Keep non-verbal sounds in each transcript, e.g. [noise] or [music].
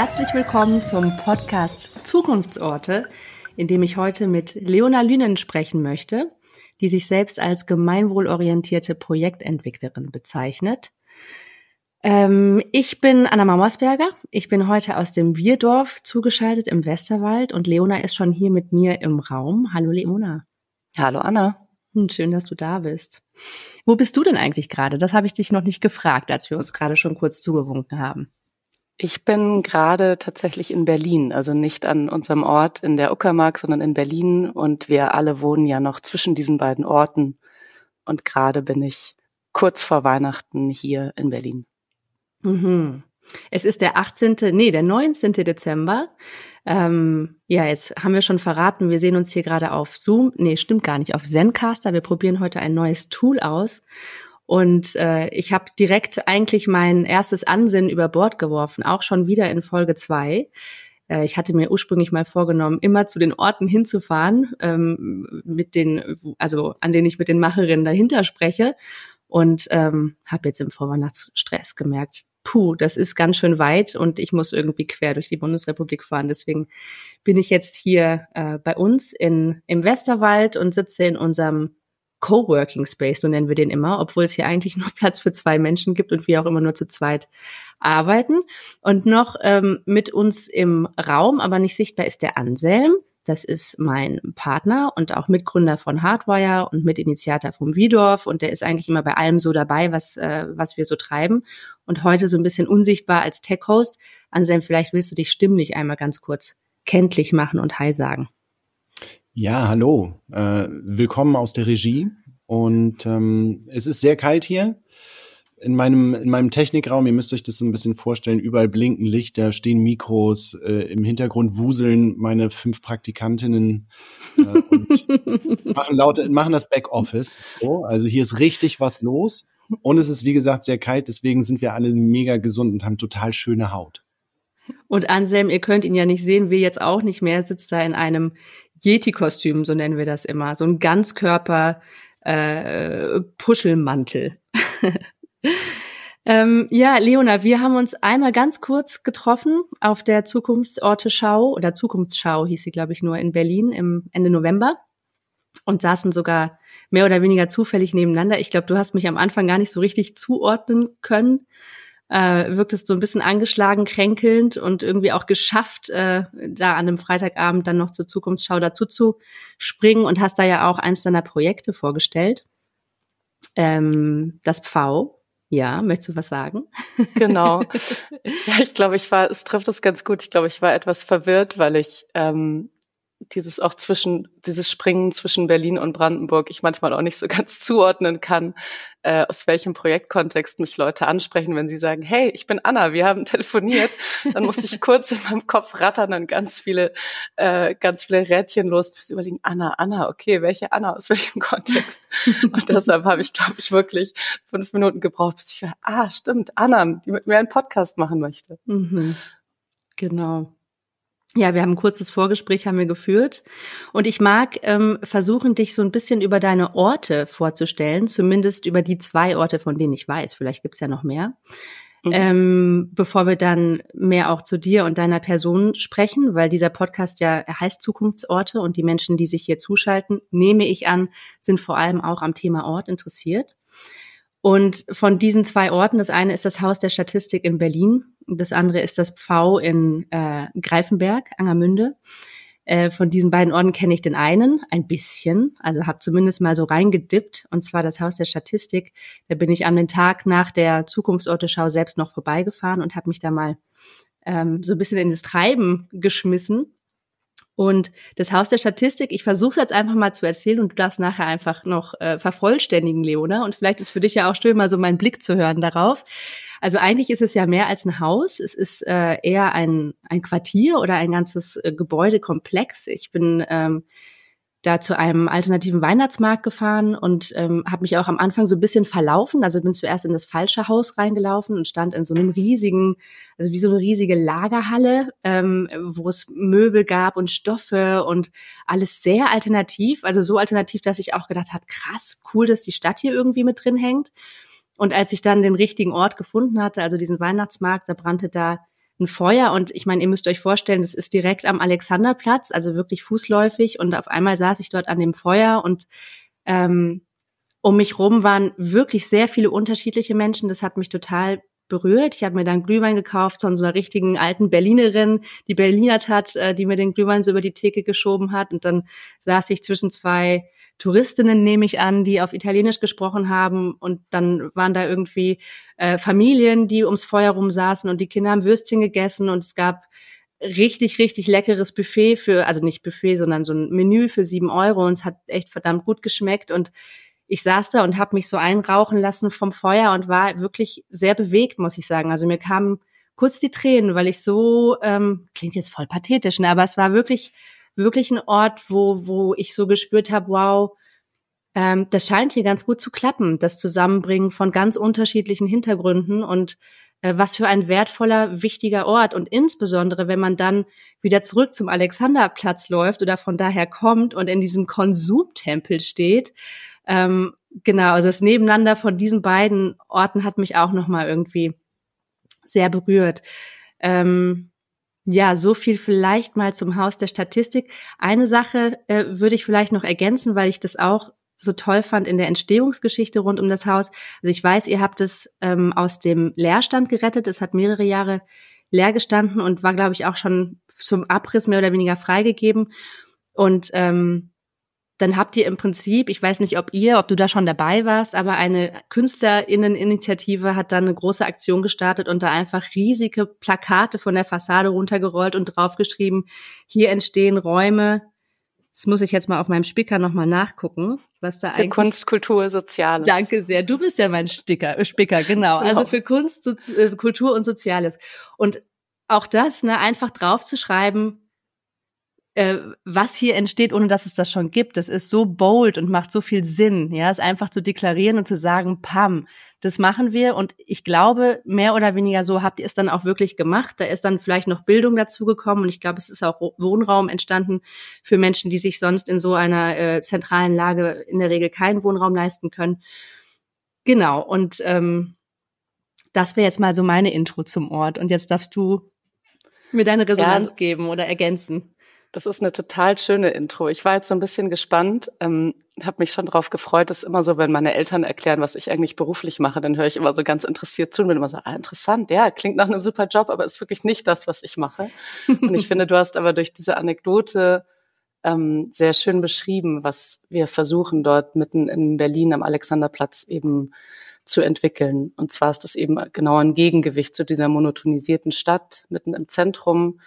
herzlich willkommen zum Podcast Zukunftsorte, in dem ich heute mit Leona Lünen sprechen möchte, die sich selbst als gemeinwohlorientierte Projektentwicklerin bezeichnet. Ähm, ich bin Anna Mauersberger. Ich bin heute aus dem Wierdorf zugeschaltet im Westerwald und Leona ist schon hier mit mir im Raum. Hallo Leona. Hallo Anna. Hm, schön, dass du da bist. Wo bist du denn eigentlich gerade? Das habe ich dich noch nicht gefragt, als wir uns gerade schon kurz zugewunken haben. Ich bin gerade tatsächlich in Berlin, also nicht an unserem Ort in der Uckermark, sondern in Berlin und wir alle wohnen ja noch zwischen diesen beiden Orten und gerade bin ich kurz vor Weihnachten hier in Berlin. Mhm. Es ist der 18., nee, der 19. Dezember. Ähm, ja, jetzt haben wir schon verraten, wir sehen uns hier gerade auf Zoom. Nee, stimmt gar nicht, auf Zencaster. Wir probieren heute ein neues Tool aus. Und äh, ich habe direkt eigentlich mein erstes Ansinnen über Bord geworfen, auch schon wieder in Folge zwei. Äh, ich hatte mir ursprünglich mal vorgenommen, immer zu den Orten hinzufahren, ähm, mit den, also an denen ich mit den Macherinnen dahinter spreche. Und ähm, habe jetzt im Vorweihnachtsstress gemerkt, puh, das ist ganz schön weit und ich muss irgendwie quer durch die Bundesrepublik fahren. Deswegen bin ich jetzt hier äh, bei uns in, im Westerwald und sitze in unserem Coworking Space, so nennen wir den immer, obwohl es hier eigentlich nur [laughs] Platz für zwei Menschen gibt und wir auch immer nur zu zweit arbeiten. Und noch ähm, mit uns im Raum, aber nicht sichtbar, ist der Anselm. Das ist mein Partner und auch Mitgründer von Hardwire und Mitinitiator vom Wiedorf. Und der ist eigentlich immer bei allem so dabei, was, äh, was wir so treiben. Und heute so ein bisschen unsichtbar als Tech-Host. Anselm, vielleicht willst du dich stimmlich einmal ganz kurz kenntlich machen und Hi sagen. Ja, hallo. Äh, willkommen aus der Regie. Und ähm, es ist sehr kalt hier in meinem, in meinem Technikraum, ihr müsst euch das so ein bisschen vorstellen, überall blinken Lichter, stehen Mikros, äh, im Hintergrund wuseln meine fünf Praktikantinnen äh, und [laughs] machen, laute, machen das Backoffice. So, also hier ist richtig was los. Und es ist, wie gesagt, sehr kalt, deswegen sind wir alle mega gesund und haben total schöne Haut. Und Anselm, ihr könnt ihn ja nicht sehen, wir jetzt auch nicht mehr, sitzt da in einem Yeti-Kostüm, so nennen wir das immer. So ein Ganzkörper äh, Puschelmantel. [laughs] ähm, ja, Leona, wir haben uns einmal ganz kurz getroffen auf der Zukunftsorte-Schau oder Zukunftsschau hieß sie, glaube ich, nur in Berlin im Ende November und saßen sogar mehr oder weniger zufällig nebeneinander. Ich glaube, du hast mich am Anfang gar nicht so richtig zuordnen können. Äh, wirktest so ein bisschen angeschlagen, kränkelnd und irgendwie auch geschafft, äh, da an einem Freitagabend dann noch zur Zukunftsschau dazu zu springen und hast da ja auch eins deiner Projekte vorgestellt. Ähm, das Pfau, ja, möchtest du was sagen? [laughs] Genau. Ja, ich glaube, ich war, es trifft es ganz gut. Ich glaube, ich war etwas verwirrt, weil ich ähm, dieses auch zwischen, dieses Springen zwischen Berlin und Brandenburg ich manchmal auch nicht so [laughs] ganz zuordnen kann, äh, aus welchem Projektkontext mich Leute ansprechen, wenn sie sagen, hey, ich bin Anna, wir haben [laughs] telefoniert, dann muss ich kurz in meinem Kopf rattern und ganz viele, äh, ganz viele Rädchen los, überlegen, Anna, Anna, okay, welche Anna, aus welchem [laughs] Kontext? und deshalb habe ich, glaube ich, wirklich fünf Minuten gebraucht, bis ich war, ah, stimmt, Anna, die mit mir einen Podcast machen möchte. Mhm. Genau. Ja, wir haben ein kurzes Vorgespräch haben wir geführt und ich mag ähm, versuchen, dich so ein bisschen über deine Orte vorzustellen, zumindest über die zwei Orte, von denen ich weiß. Vielleicht gibt's ja noch mehr. Mhm. Ähm, bevor wir dann mehr auch zu dir und deiner Person sprechen, weil dieser Podcast ja heißt Zukunftsorte und die Menschen, die sich hier zuschalten, nehme ich an, sind vor allem auch am Thema Ort interessiert. Und von diesen zwei Orten, das eine ist das Haus der Statistik in Berlin, das andere ist das Pfau in äh, Greifenberg, Angermünde. Äh, von diesen beiden Orten kenne ich den einen ein bisschen, also habe zumindest mal so reingedippt, und zwar das Haus der Statistik. Da bin ich an den Tag nach der Zukunftsorteschau selbst noch vorbeigefahren und habe mich da mal ähm, so ein bisschen in das Treiben geschmissen und das Haus der Statistik, ich versuche es jetzt einfach mal zu erzählen und du darfst nachher einfach noch äh, vervollständigen, Leona. Und vielleicht ist für dich ja auch schön, mal so meinen Blick zu hören darauf. Also eigentlich ist es ja mehr als ein Haus. Es ist äh, eher ein, ein Quartier oder ein ganzes äh, Gebäudekomplex. Ich bin ähm, da zu einem alternativen Weihnachtsmarkt gefahren und ähm, habe mich auch am Anfang so ein bisschen verlaufen. Also bin zuerst in das falsche Haus reingelaufen und stand in so einem riesigen, also wie so eine riesige Lagerhalle, ähm, wo es Möbel gab und Stoffe und alles sehr alternativ. Also so alternativ, dass ich auch gedacht habe, krass, cool, dass die Stadt hier irgendwie mit drin hängt. Und als ich dann den richtigen Ort gefunden hatte, also diesen Weihnachtsmarkt, da brannte da ein Feuer und ich meine, ihr müsst euch vorstellen, das ist direkt am Alexanderplatz, also wirklich fußläufig und auf einmal saß ich dort an dem Feuer und ähm, um mich rum waren wirklich sehr viele unterschiedliche Menschen. Das hat mich total berührt. Ich habe mir dann Glühwein gekauft von so einer richtigen alten Berlinerin, die Berlinert hat, äh, die mir den Glühwein so über die Theke geschoben hat. Und dann saß ich zwischen zwei Touristinnen, nehme ich an, die auf Italienisch gesprochen haben. Und dann waren da irgendwie äh, Familien, die ums Feuer rum saßen und die Kinder haben Würstchen gegessen und es gab richtig, richtig leckeres Buffet für, also nicht Buffet, sondern so ein Menü für sieben Euro und es hat echt verdammt gut geschmeckt und ich saß da und habe mich so einrauchen lassen vom Feuer und war wirklich sehr bewegt, muss ich sagen. Also mir kamen kurz die Tränen, weil ich so, ähm, klingt jetzt voll pathetisch, ne, aber es war wirklich, wirklich ein Ort, wo, wo ich so gespürt habe, wow, ähm, das scheint hier ganz gut zu klappen, das Zusammenbringen von ganz unterschiedlichen Hintergründen und äh, was für ein wertvoller, wichtiger Ort. Und insbesondere, wenn man dann wieder zurück zum Alexanderplatz läuft oder von daher kommt und in diesem Konsumtempel steht, ähm, genau, also das Nebeneinander von diesen beiden Orten hat mich auch nochmal irgendwie sehr berührt. Ähm, ja, so viel vielleicht mal zum Haus der Statistik. Eine Sache äh, würde ich vielleicht noch ergänzen, weil ich das auch so toll fand in der Entstehungsgeschichte rund um das Haus. Also ich weiß, ihr habt es ähm, aus dem Leerstand gerettet. Es hat mehrere Jahre leer gestanden und war, glaube ich, auch schon zum Abriss mehr oder weniger freigegeben. Und ähm, dann habt ihr im Prinzip, ich weiß nicht, ob ihr, ob du da schon dabei warst, aber eine Künstlerinneninitiative hat dann eine große Aktion gestartet und da einfach riesige Plakate von der Fassade runtergerollt und draufgeschrieben, hier entstehen Räume. Das muss ich jetzt mal auf meinem Spicker nochmal nachgucken, was da für eigentlich. Kunst, Kultur, Soziales. Danke sehr. Du bist ja mein Sticker, äh, Spicker, genau. genau. Also für Kunst, äh, Kultur und Soziales. Und auch das, ne, einfach draufzuschreiben, äh, was hier entsteht, ohne dass es das schon gibt. Das ist so bold und macht so viel Sinn, ja, es einfach zu deklarieren und zu sagen, pam, das machen wir. Und ich glaube, mehr oder weniger so habt ihr es dann auch wirklich gemacht. Da ist dann vielleicht noch Bildung dazugekommen und ich glaube, es ist auch Wohnraum entstanden für Menschen, die sich sonst in so einer äh, zentralen Lage in der Regel keinen Wohnraum leisten können. Genau. Und ähm, das wäre jetzt mal so meine Intro zum Ort. Und jetzt darfst du mir deine Resonanz ja, geben oder ergänzen. Das ist eine total schöne Intro. Ich war jetzt so ein bisschen gespannt, ähm, habe mich schon drauf gefreut. Das ist immer so, wenn meine Eltern erklären, was ich eigentlich beruflich mache, dann höre ich immer so ganz interessiert zu und bin immer so, ah, interessant, ja, klingt nach einem super Job, aber ist wirklich nicht das, was ich mache. [laughs] Und ich finde, du hast aber durch diese Anekdote ähm, sehr schön beschrieben, was wir versuchen dort mitten in Berlin am Alexanderplatz eben zu entwickeln. Und zwar ist das eben genau ein Gegengewicht zu dieser monotonisierten Stadt mitten im Zentrum,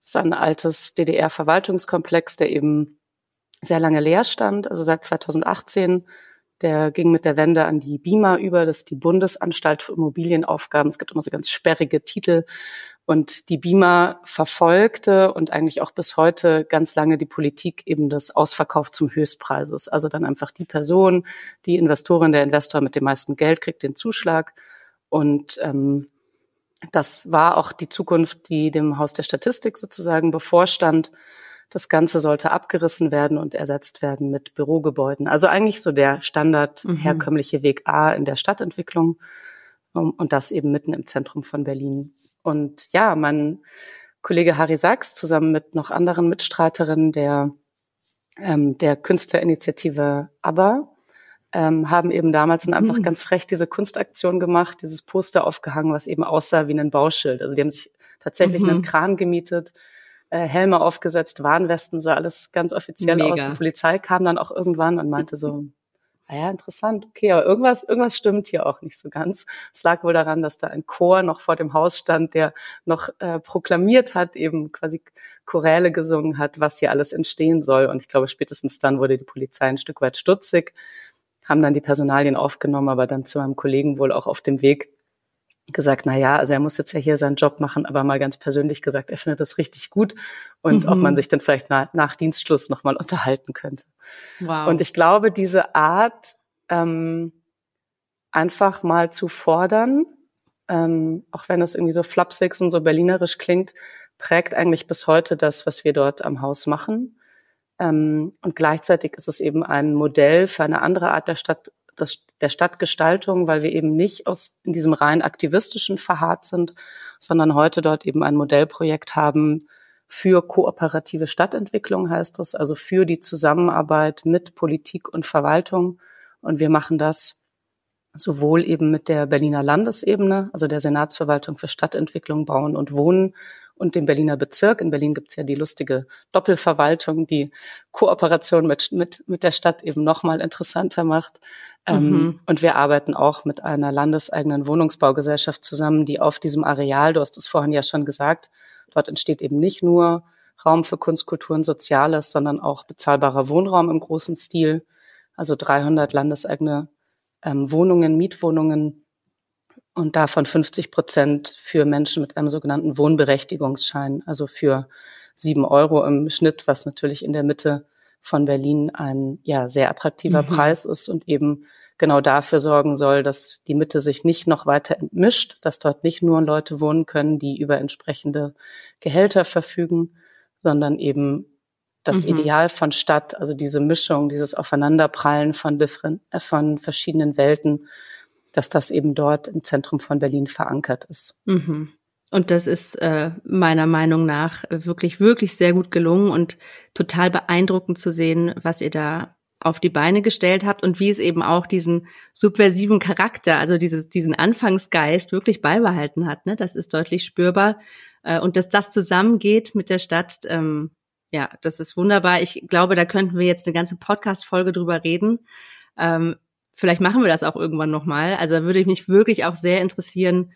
das ist ein altes DDR-Verwaltungskomplex, der eben sehr lange leer stand, also seit 2018. Der ging mit der Wende an die BIMA über, das ist die Bundesanstalt für Immobilienaufgaben. Es gibt immer so ganz sperrige Titel. Und die BIMA verfolgte und eigentlich auch bis heute ganz lange die Politik eben des Ausverkauf zum Höchstpreises. Also dann einfach die Person, die Investorin, der Investor mit dem meisten Geld kriegt den Zuschlag. Und ähm, das war auch die Zukunft, die dem Haus der Statistik sozusagen bevorstand. Das Ganze sollte abgerissen werden und ersetzt werden mit Bürogebäuden. Also eigentlich so der Standard mhm. herkömmliche Weg A in der Stadtentwicklung und das eben mitten im Zentrum von Berlin. Und ja, mein Kollege Harry Sachs zusammen mit noch anderen Mitstreiterinnen der, ähm, der Künstlerinitiative ABBA ähm, haben eben damals dann einfach mhm. ganz frech diese Kunstaktion gemacht, dieses Poster aufgehangen, was eben aussah wie ein Bauschild. Also die haben sich tatsächlich mhm. einen Kran gemietet, äh, Helme aufgesetzt, Warnwesten, sah alles ganz offiziell Mega. aus. Die Polizei kam dann auch irgendwann und meinte so, [laughs] naja, interessant, okay, aber irgendwas, irgendwas stimmt hier auch nicht so ganz. Es lag wohl daran, dass da ein Chor noch vor dem Haus stand, der noch äh, proklamiert hat, eben quasi Choräle gesungen hat, was hier alles entstehen soll. Und ich glaube, spätestens dann wurde die Polizei ein Stück weit stutzig haben dann die Personalien aufgenommen, aber dann zu meinem Kollegen wohl auch auf dem Weg gesagt, na ja, also er muss jetzt ja hier seinen Job machen, aber mal ganz persönlich gesagt, er findet das richtig gut und mhm. ob man sich dann vielleicht nach, nach Dienstschluss nochmal unterhalten könnte. Wow. Und ich glaube, diese Art, ähm, einfach mal zu fordern, ähm, auch wenn es irgendwie so flapsig und so berlinerisch klingt, prägt eigentlich bis heute das, was wir dort am Haus machen. Ähm, und gleichzeitig ist es eben ein Modell für eine andere Art der Stadt, das, der Stadtgestaltung, weil wir eben nicht aus in diesem rein aktivistischen verharrt sind, sondern heute dort eben ein Modellprojekt haben für kooperative Stadtentwicklung, heißt das, also für die Zusammenarbeit mit Politik und Verwaltung. Und wir machen das sowohl eben mit der Berliner Landesebene, also der Senatsverwaltung für Stadtentwicklung, Bauen und Wohnen und dem Berliner Bezirk. In Berlin gibt's ja die lustige Doppelverwaltung, die Kooperation mit, mit, mit der Stadt eben nochmal interessanter macht. Ähm, mhm. und wir arbeiten auch mit einer landeseigenen Wohnungsbaugesellschaft zusammen, die auf diesem Areal, du hast es vorhin ja schon gesagt, dort entsteht eben nicht nur Raum für Kunst, Kultur und Soziales, sondern auch bezahlbarer Wohnraum im großen Stil. Also 300 landeseigene ähm, Wohnungen, Mietwohnungen und davon 50 Prozent für Menschen mit einem sogenannten Wohnberechtigungsschein, also für sieben Euro im Schnitt, was natürlich in der Mitte von Berlin ein ja sehr attraktiver mhm. Preis ist und eben genau dafür sorgen soll, dass die Mitte sich nicht noch weiter entmischt, dass dort nicht nur Leute wohnen können, die über entsprechende Gehälter verfügen, sondern eben das mhm. Ideal von Stadt, also diese Mischung, dieses Aufeinanderprallen von, äh, von verschiedenen Welten, dass das eben dort im Zentrum von Berlin verankert ist. Mhm. Und das ist äh, meiner Meinung nach wirklich, wirklich sehr gut gelungen und total beeindruckend zu sehen, was ihr da auf die Beine gestellt habt und wie es eben auch diesen subversiven Charakter, also dieses, diesen Anfangsgeist wirklich beibehalten hat. Ne? Das ist deutlich spürbar. Äh, und dass das zusammengeht mit der Stadt, ähm, ja, das ist wunderbar. Ich glaube, da könnten wir jetzt eine ganze Podcast-Folge drüber reden. Ähm, vielleicht machen wir das auch irgendwann nochmal. Also da würde ich mich wirklich auch sehr interessieren,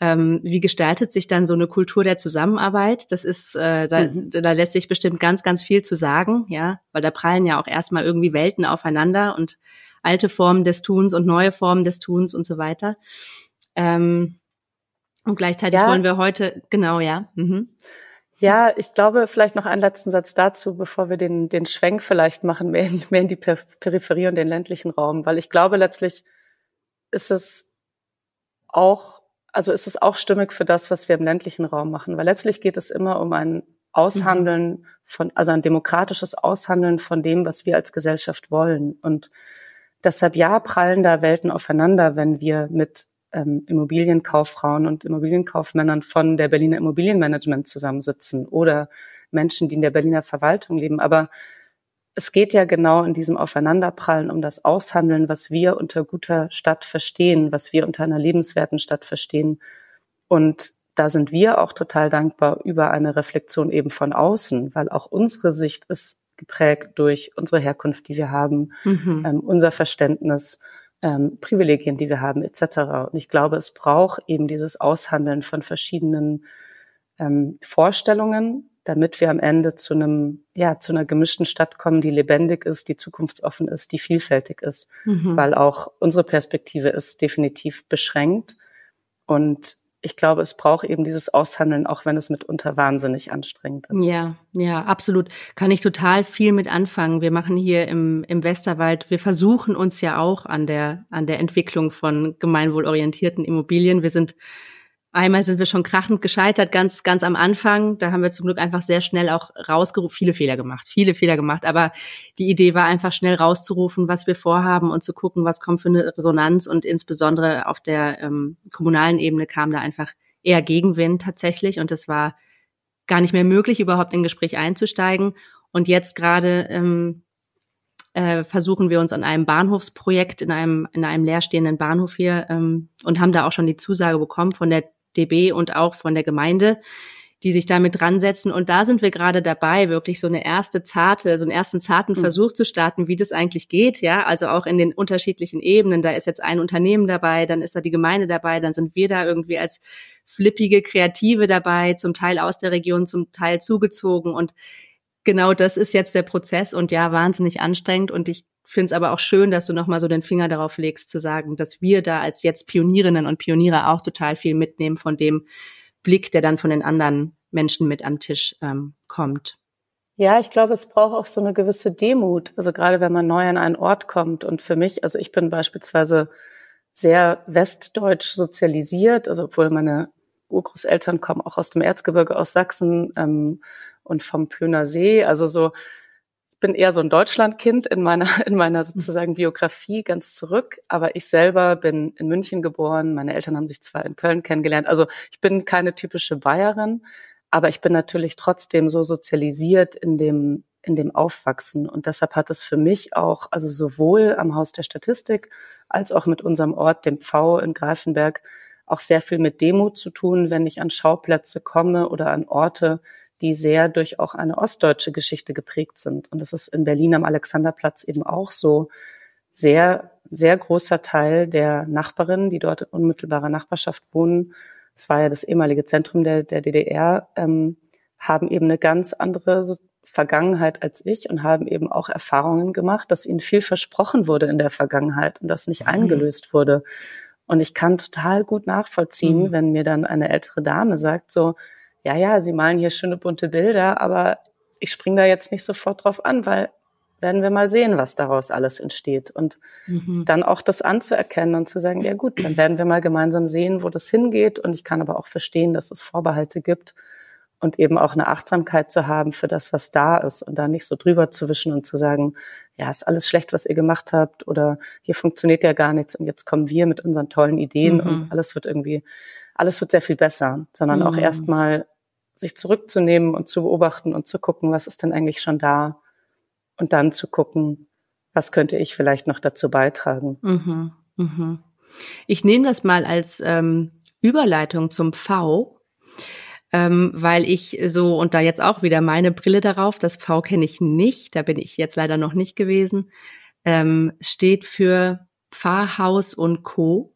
ähm, wie gestaltet sich dann so eine Kultur der Zusammenarbeit? Das ist, äh, da, mhm. da lässt sich bestimmt ganz, ganz viel zu sagen, ja, weil da prallen ja auch erstmal irgendwie Welten aufeinander und alte Formen des Tuns und neue Formen des Tuns und so weiter. Ähm, und gleichzeitig ja. wollen wir heute, genau, ja. Mhm. Ja, ich glaube, vielleicht noch einen letzten Satz dazu, bevor wir den, den Schwenk vielleicht machen, mehr in, mehr in die Peripherie und den ländlichen Raum, weil ich glaube, letztlich ist es auch also ist es auch stimmig für das, was wir im ländlichen Raum machen, weil letztlich geht es immer um ein Aushandeln mhm. von, also ein demokratisches Aushandeln von dem, was wir als Gesellschaft wollen. Und deshalb ja, prallen da Welten aufeinander, wenn wir mit ähm, Immobilienkauffrauen und Immobilienkaufmännern von der Berliner Immobilienmanagement zusammensitzen oder Menschen, die in der Berliner Verwaltung leben. Aber es geht ja genau in diesem Aufeinanderprallen um das Aushandeln, was wir unter guter Stadt verstehen, was wir unter einer lebenswerten Stadt verstehen. Und da sind wir auch total dankbar über eine Reflexion eben von außen, weil auch unsere Sicht ist geprägt durch unsere Herkunft, die wir haben, mhm. ähm, unser Verständnis, ähm, Privilegien, die wir haben, etc. Und ich glaube, es braucht eben dieses Aushandeln von verschiedenen ähm, Vorstellungen, damit wir am Ende zu einem, ja, zu einer gemischten Stadt kommen, die lebendig ist, die zukunftsoffen ist, die vielfältig ist, mhm. weil auch unsere Perspektive ist definitiv beschränkt. Und ich glaube, es braucht eben dieses Aushandeln, auch wenn es mitunter wahnsinnig anstrengend ist. Ja, ja, absolut. Kann ich total viel mit anfangen. Wir machen hier im, im Westerwald, wir versuchen uns ja auch an der, an der Entwicklung von gemeinwohlorientierten Immobilien. Wir sind Einmal sind wir schon krachend gescheitert, ganz, ganz am Anfang. Da haben wir zum Glück einfach sehr schnell auch rausgerufen, viele Fehler gemacht, viele Fehler gemacht. Aber die Idee war einfach schnell rauszurufen, was wir vorhaben und zu gucken, was kommt für eine Resonanz. Und insbesondere auf der ähm, kommunalen Ebene kam da einfach eher Gegenwind tatsächlich. Und es war gar nicht mehr möglich, überhaupt in ein Gespräch einzusteigen. Und jetzt gerade ähm, äh, versuchen wir uns an einem Bahnhofsprojekt in einem, in einem leerstehenden Bahnhof hier ähm, und haben da auch schon die Zusage bekommen von der DB und auch von der Gemeinde, die sich damit dran setzen. Und da sind wir gerade dabei, wirklich so eine erste zarte, so einen ersten zarten mhm. Versuch zu starten, wie das eigentlich geht. Ja, also auch in den unterschiedlichen Ebenen. Da ist jetzt ein Unternehmen dabei, dann ist da die Gemeinde dabei, dann sind wir da irgendwie als flippige Kreative dabei, zum Teil aus der Region, zum Teil zugezogen. Und genau das ist jetzt der Prozess und ja, wahnsinnig anstrengend. Und ich finde es aber auch schön, dass du nochmal so den Finger darauf legst, zu sagen, dass wir da als jetzt Pionierinnen und Pioniere auch total viel mitnehmen von dem Blick, der dann von den anderen Menschen mit am Tisch ähm, kommt. Ja, ich glaube, es braucht auch so eine gewisse Demut. Also gerade wenn man neu an einen Ort kommt. Und für mich, also ich bin beispielsweise sehr westdeutsch sozialisiert, also obwohl meine Urgroßeltern kommen auch aus dem Erzgebirge aus Sachsen ähm, und vom Plöner See. Also so bin eher so ein Deutschlandkind in meiner, [laughs] in meiner sozusagen Biografie ganz zurück. Aber ich selber bin in München geboren. Meine Eltern haben sich zwar in Köln kennengelernt. Also ich bin keine typische Bayerin, aber ich bin natürlich trotzdem so sozialisiert in dem, in dem Aufwachsen. Und deshalb hat es für mich auch, also sowohl am Haus der Statistik als auch mit unserem Ort, dem Pfau in Greifenberg, auch sehr viel mit Demut zu tun, wenn ich an Schauplätze komme oder an Orte, die sehr durch auch eine ostdeutsche Geschichte geprägt sind. Und das ist in Berlin am Alexanderplatz eben auch so sehr, sehr großer Teil der Nachbarinnen, die dort in unmittelbarer Nachbarschaft wohnen. Es war ja das ehemalige Zentrum der, der DDR, ähm, haben eben eine ganz andere Vergangenheit als ich und haben eben auch Erfahrungen gemacht, dass ihnen viel versprochen wurde in der Vergangenheit und das nicht mhm. eingelöst wurde. Und ich kann total gut nachvollziehen, mhm. wenn mir dann eine ältere Dame sagt, so, ja, ja, Sie malen hier schöne bunte Bilder, aber ich springe da jetzt nicht sofort drauf an, weil werden wir mal sehen, was daraus alles entsteht. Und mhm. dann auch das anzuerkennen und zu sagen, ja gut, dann werden wir mal gemeinsam sehen, wo das hingeht. Und ich kann aber auch verstehen, dass es Vorbehalte gibt und eben auch eine Achtsamkeit zu haben für das, was da ist und da nicht so drüber zu wischen und zu sagen, ja, ist alles schlecht, was ihr gemacht habt oder hier funktioniert ja gar nichts und jetzt kommen wir mit unseren tollen Ideen mhm. und alles wird irgendwie, alles wird sehr viel besser, sondern mhm. auch erstmal sich zurückzunehmen und zu beobachten und zu gucken, was ist denn eigentlich schon da und dann zu gucken, was könnte ich vielleicht noch dazu beitragen. Mhm, mhm. Ich nehme das mal als ähm, Überleitung zum V, ähm, weil ich so, und da jetzt auch wieder meine Brille darauf, das V kenne ich nicht, da bin ich jetzt leider noch nicht gewesen, ähm, steht für Pfarrhaus und Co.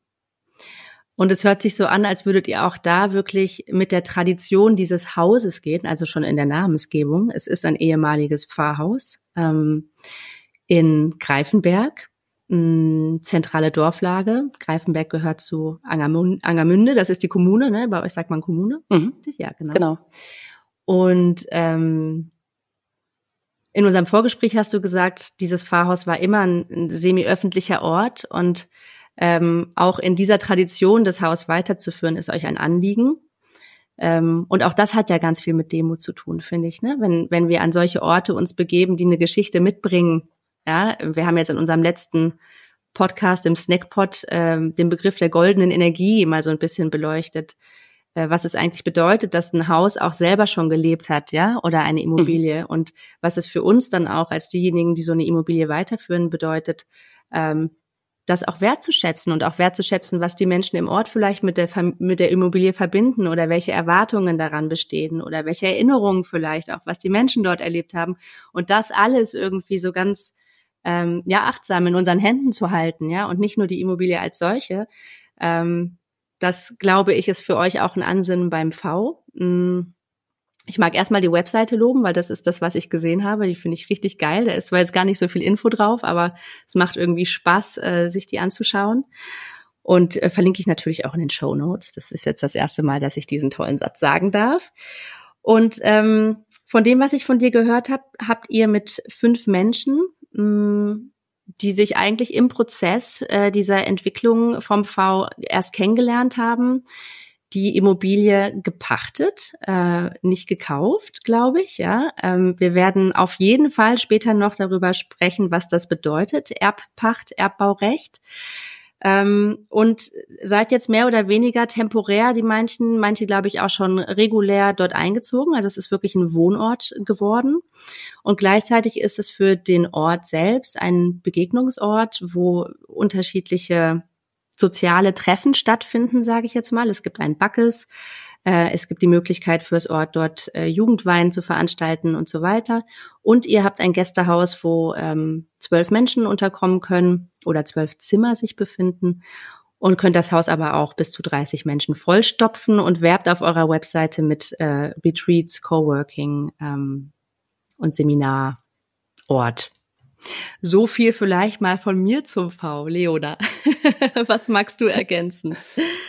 Und es hört sich so an, als würdet ihr auch da wirklich mit der Tradition dieses Hauses gehen, also schon in der Namensgebung. Es ist ein ehemaliges Pfarrhaus ähm, in Greifenberg, zentrale Dorflage. Greifenberg gehört zu Angermünde, das ist die Kommune, ne? Bei euch sagt man Kommune. Mhm. Ja, genau. genau. Und ähm, in unserem Vorgespräch hast du gesagt, dieses Pfarrhaus war immer ein, ein semi-öffentlicher Ort und ähm, auch in dieser Tradition das Haus weiterzuführen, ist euch ein Anliegen. Ähm, und auch das hat ja ganz viel mit Demo zu tun, finde ich. Ne? Wenn, wenn wir an solche Orte uns begeben, die eine Geschichte mitbringen. Ja, wir haben jetzt in unserem letzten Podcast im Snackpot ähm, den Begriff der goldenen Energie mal so ein bisschen beleuchtet, äh, was es eigentlich bedeutet, dass ein Haus auch selber schon gelebt hat, ja, oder eine Immobilie mhm. und was es für uns dann auch als diejenigen, die so eine Immobilie weiterführen, bedeutet, ähm, das auch wertzuschätzen und auch wertzuschätzen, was die Menschen im Ort vielleicht mit der, mit der Immobilie verbinden oder welche Erwartungen daran bestehen oder welche Erinnerungen vielleicht auch, was die Menschen dort erlebt haben. Und das alles irgendwie so ganz ähm, ja achtsam in unseren Händen zu halten, ja, und nicht nur die Immobilie als solche. Ähm, das glaube ich ist für euch auch ein Ansinnen beim V. Mm ich mag erstmal die Webseite loben, weil das ist das, was ich gesehen habe. Die finde ich richtig geil. Da ist zwar jetzt gar nicht so viel Info drauf, aber es macht irgendwie Spaß, äh, sich die anzuschauen. Und äh, verlinke ich natürlich auch in den Show Notes. Das ist jetzt das erste Mal, dass ich diesen tollen Satz sagen darf. Und ähm, von dem, was ich von dir gehört habe, habt ihr mit fünf Menschen, mh, mm, die sich eigentlich im Prozess äh, dieser Entwicklung vom V erst kennengelernt haben, die Immobilie gepachtet, äh, nicht gekauft, glaube ich. Ja, ähm, wir werden auf jeden Fall später noch darüber sprechen, was das bedeutet, Erbpacht, Erbbaurecht. Ähm, und seid jetzt mehr oder weniger temporär, die manchen, manche glaube ich auch schon regulär dort eingezogen. Also es ist wirklich ein Wohnort geworden. Und gleichzeitig ist es für den Ort selbst ein Begegnungsort, wo unterschiedliche soziale Treffen stattfinden, sage ich jetzt mal. Es gibt ein Backes, äh, es gibt die Möglichkeit fürs Ort dort äh, Jugendwein zu veranstalten und so weiter. Und ihr habt ein Gästehaus, wo ähm, zwölf Menschen unterkommen können oder zwölf Zimmer sich befinden und könnt das Haus aber auch bis zu 30 Menschen vollstopfen und werbt auf eurer Webseite mit äh, Retreats, Coworking ähm, und Seminarort. So viel vielleicht mal von mir zum V, Leona. [laughs] Was magst du ergänzen?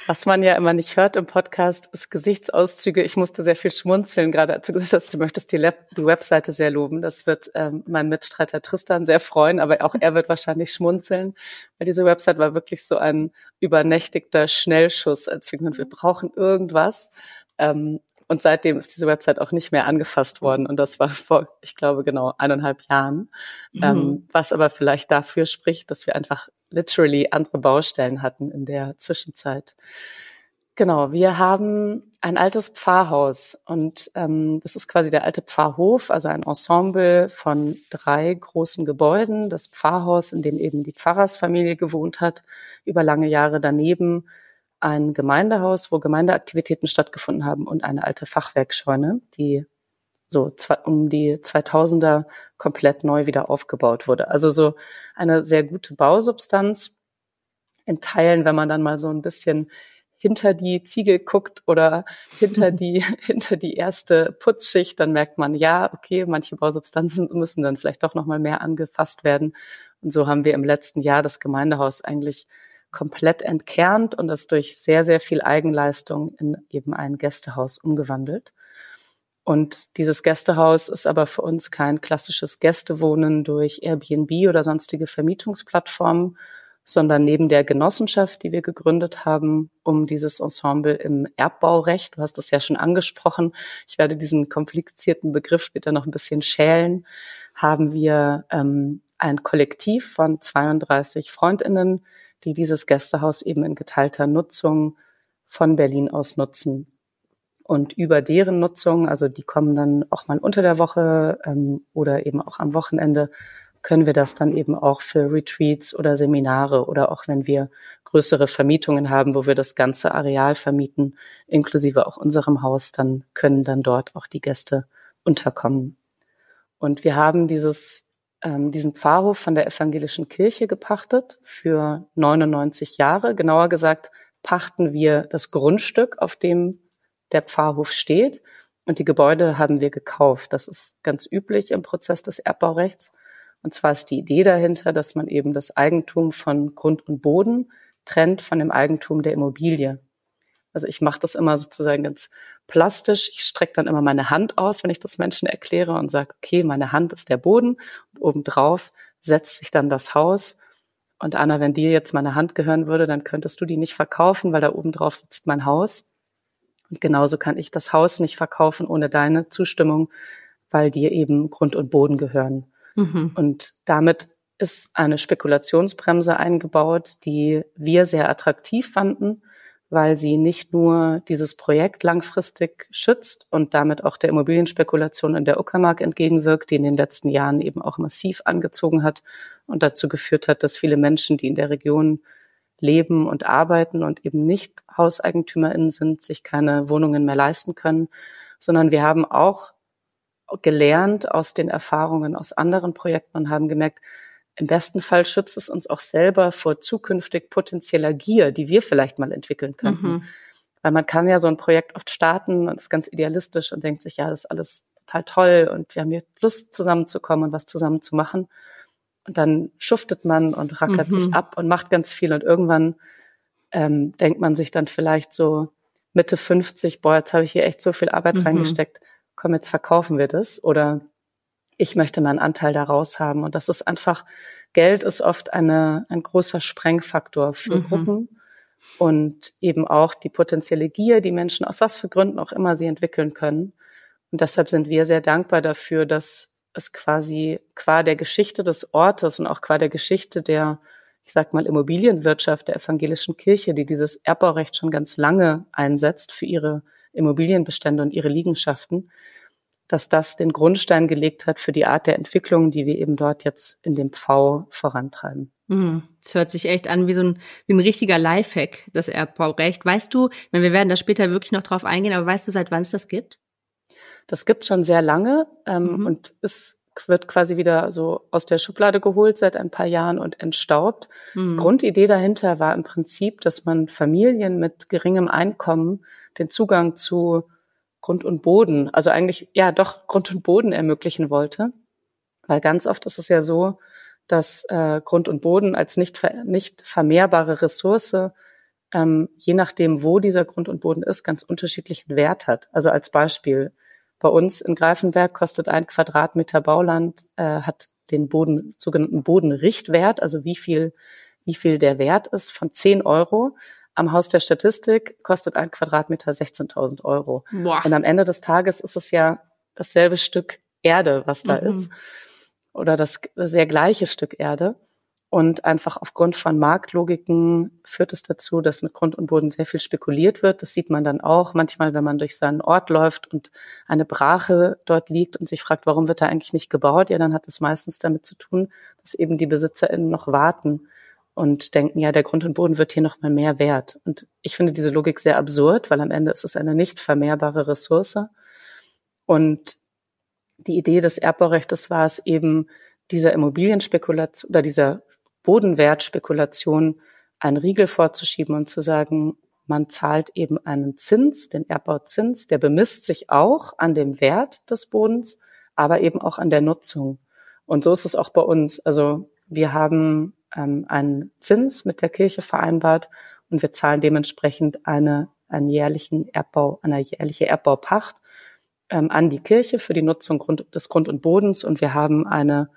Was man ja immer nicht hört im Podcast, ist Gesichtsauszüge. Ich musste sehr viel schmunzeln, gerade als du gesagt hast, du möchtest die, Lab die Webseite sehr loben. Das wird ähm, mein Mitstreiter Tristan sehr freuen, aber auch er wird wahrscheinlich schmunzeln, weil diese Website war wirklich so ein übernächtigter Schnellschuss, als wir, wir brauchen irgendwas. Ähm, und seitdem ist diese Website auch nicht mehr angefasst worden. Und das war vor, ich glaube, genau eineinhalb Jahren. Mhm. Ähm, was aber vielleicht dafür spricht, dass wir einfach literally andere Baustellen hatten in der Zwischenzeit. Genau, wir haben ein altes Pfarrhaus und ähm, das ist quasi der alte Pfarrhof, also ein Ensemble von drei großen Gebäuden. Das Pfarrhaus, in dem eben die Pfarrersfamilie gewohnt hat, über lange Jahre daneben ein Gemeindehaus, wo Gemeindeaktivitäten stattgefunden haben und eine alte Fachwerkscheune, die so zwei, um die 2000er komplett neu wieder aufgebaut wurde. Also so eine sehr gute Bausubstanz. In Teilen, wenn man dann mal so ein bisschen hinter die Ziegel guckt oder hinter [laughs] die, hinter die erste Putzschicht, dann merkt man, ja, okay, manche Bausubstanzen müssen dann vielleicht doch nochmal mehr angefasst werden. Und so haben wir im letzten Jahr das Gemeindehaus eigentlich komplett entkernt und das durch sehr, sehr viel Eigenleistung in eben ein Gästehaus umgewandelt. Und dieses Gästehaus ist aber für uns kein klassisches Gästewohnen durch Airbnb oder sonstige Vermietungsplattformen, sondern neben der Genossenschaft, die wir gegründet haben, um dieses Ensemble im Erbbaurecht, du hast das ja schon angesprochen, ich werde diesen komplizierten Begriff später noch ein bisschen schälen, haben wir ähm, ein Kollektiv von 32 Freundinnen, die dieses Gästehaus eben in geteilter Nutzung von Berlin aus nutzen. Und über deren Nutzung, also die kommen dann auch mal unter der Woche ähm, oder eben auch am Wochenende, können wir das dann eben auch für Retreats oder Seminare oder auch wenn wir größere Vermietungen haben, wo wir das ganze Areal vermieten, inklusive auch unserem Haus, dann können dann dort auch die Gäste unterkommen. Und wir haben dieses ähm, diesen Pfarrhof von der evangelischen Kirche gepachtet für 99 Jahre. Genauer gesagt pachten wir das Grundstück, auf dem der Pfarrhof steht. Und die Gebäude haben wir gekauft. Das ist ganz üblich im Prozess des Erbbaurechts. Und zwar ist die Idee dahinter, dass man eben das Eigentum von Grund und Boden trennt von dem Eigentum der Immobilie. Also ich mache das immer sozusagen ganz plastisch. Ich strecke dann immer meine Hand aus, wenn ich das Menschen erkläre und sage, okay, meine Hand ist der Boden und obendrauf setzt sich dann das Haus. Und Anna, wenn dir jetzt meine Hand gehören würde, dann könntest du die nicht verkaufen, weil da obendrauf sitzt mein Haus. Und genauso kann ich das Haus nicht verkaufen ohne deine Zustimmung, weil dir eben Grund und Boden gehören. Mhm. Und damit ist eine Spekulationsbremse eingebaut, die wir sehr attraktiv fanden weil sie nicht nur dieses Projekt langfristig schützt und damit auch der Immobilienspekulation in der Uckermark entgegenwirkt, die in den letzten Jahren eben auch massiv angezogen hat und dazu geführt hat, dass viele Menschen, die in der Region leben und arbeiten und eben nicht HauseigentümerInnen sind, sich keine Wohnungen mehr leisten können, sondern wir haben auch gelernt aus den Erfahrungen aus anderen Projekten und haben gemerkt, im besten Fall schützt es uns auch selber vor zukünftig potenzieller Gier, die wir vielleicht mal entwickeln könnten. Mhm. Weil man kann ja so ein Projekt oft starten und ist ganz idealistisch und denkt sich, ja, das ist alles total toll und wir haben hier Lust zusammenzukommen und was zusammen zu machen. Und dann schuftet man und rackert mhm. sich ab und macht ganz viel und irgendwann ähm, denkt man sich dann vielleicht so Mitte 50, boah, jetzt habe ich hier echt so viel Arbeit mhm. reingesteckt, komm, jetzt verkaufen wir das oder ich möchte meinen Anteil daraus haben. Und das ist einfach, Geld ist oft eine, ein großer Sprengfaktor für mhm. Gruppen und eben auch die potenzielle Gier, die Menschen aus was für Gründen auch immer sie entwickeln können. Und deshalb sind wir sehr dankbar dafür, dass es quasi qua der Geschichte des Ortes und auch qua der Geschichte der, ich sag mal, Immobilienwirtschaft der evangelischen Kirche, die dieses Erbbaurecht schon ganz lange einsetzt für ihre Immobilienbestände und ihre Liegenschaften, dass das den Grundstein gelegt hat für die Art der Entwicklung, die wir eben dort jetzt in dem Pfau vorantreiben. Mhm. Das hört sich echt an wie so ein, wie ein richtiger Lifehack, das Erbbaurecht. Weißt du, wir werden da später wirklich noch drauf eingehen, aber weißt du, seit wann es das gibt? Das gibt schon sehr lange ähm, mhm. und es wird quasi wieder so aus der Schublade geholt seit ein paar Jahren und entstaubt. Mhm. Grundidee dahinter war im Prinzip, dass man Familien mit geringem Einkommen den Zugang zu Grund und Boden, also eigentlich ja doch Grund und Boden ermöglichen wollte. Weil ganz oft ist es ja so, dass äh, Grund und Boden als nicht, ver nicht vermehrbare Ressource, ähm, je nachdem, wo dieser Grund und Boden ist, ganz unterschiedlichen Wert hat. Also als Beispiel, bei uns in Greifenberg kostet ein Quadratmeter Bauland, äh, hat den Boden, sogenannten Bodenrichtwert, also wie viel, wie viel der Wert ist, von 10 Euro. Am Haus der Statistik kostet ein Quadratmeter 16.000 Euro. Boah. Und am Ende des Tages ist es ja dasselbe Stück Erde, was da mhm. ist. Oder das sehr gleiche Stück Erde. Und einfach aufgrund von Marktlogiken führt es dazu, dass mit Grund und Boden sehr viel spekuliert wird. Das sieht man dann auch manchmal, wenn man durch seinen Ort läuft und eine Brache dort liegt und sich fragt, warum wird da eigentlich nicht gebaut? Ja, dann hat es meistens damit zu tun, dass eben die BesitzerInnen noch warten und denken, ja, der Grund und Boden wird hier noch mal mehr wert. Und ich finde diese Logik sehr absurd, weil am Ende ist es eine nicht vermehrbare Ressource. Und die Idee des Erbbaurechts war es eben, dieser Immobilienspekulation oder dieser Bodenwertspekulation einen Riegel vorzuschieben und zu sagen, man zahlt eben einen Zins, den Erbbauzins, der bemisst sich auch an dem Wert des Bodens, aber eben auch an der Nutzung. Und so ist es auch bei uns. Also wir haben ähm, einen Zins mit der Kirche vereinbart und wir zahlen dementsprechend eine, einen jährlichen Erbbau, eine jährliche Erbbaupacht ähm, an die Kirche für die Nutzung Grund, des Grund und Bodens und wir haben eine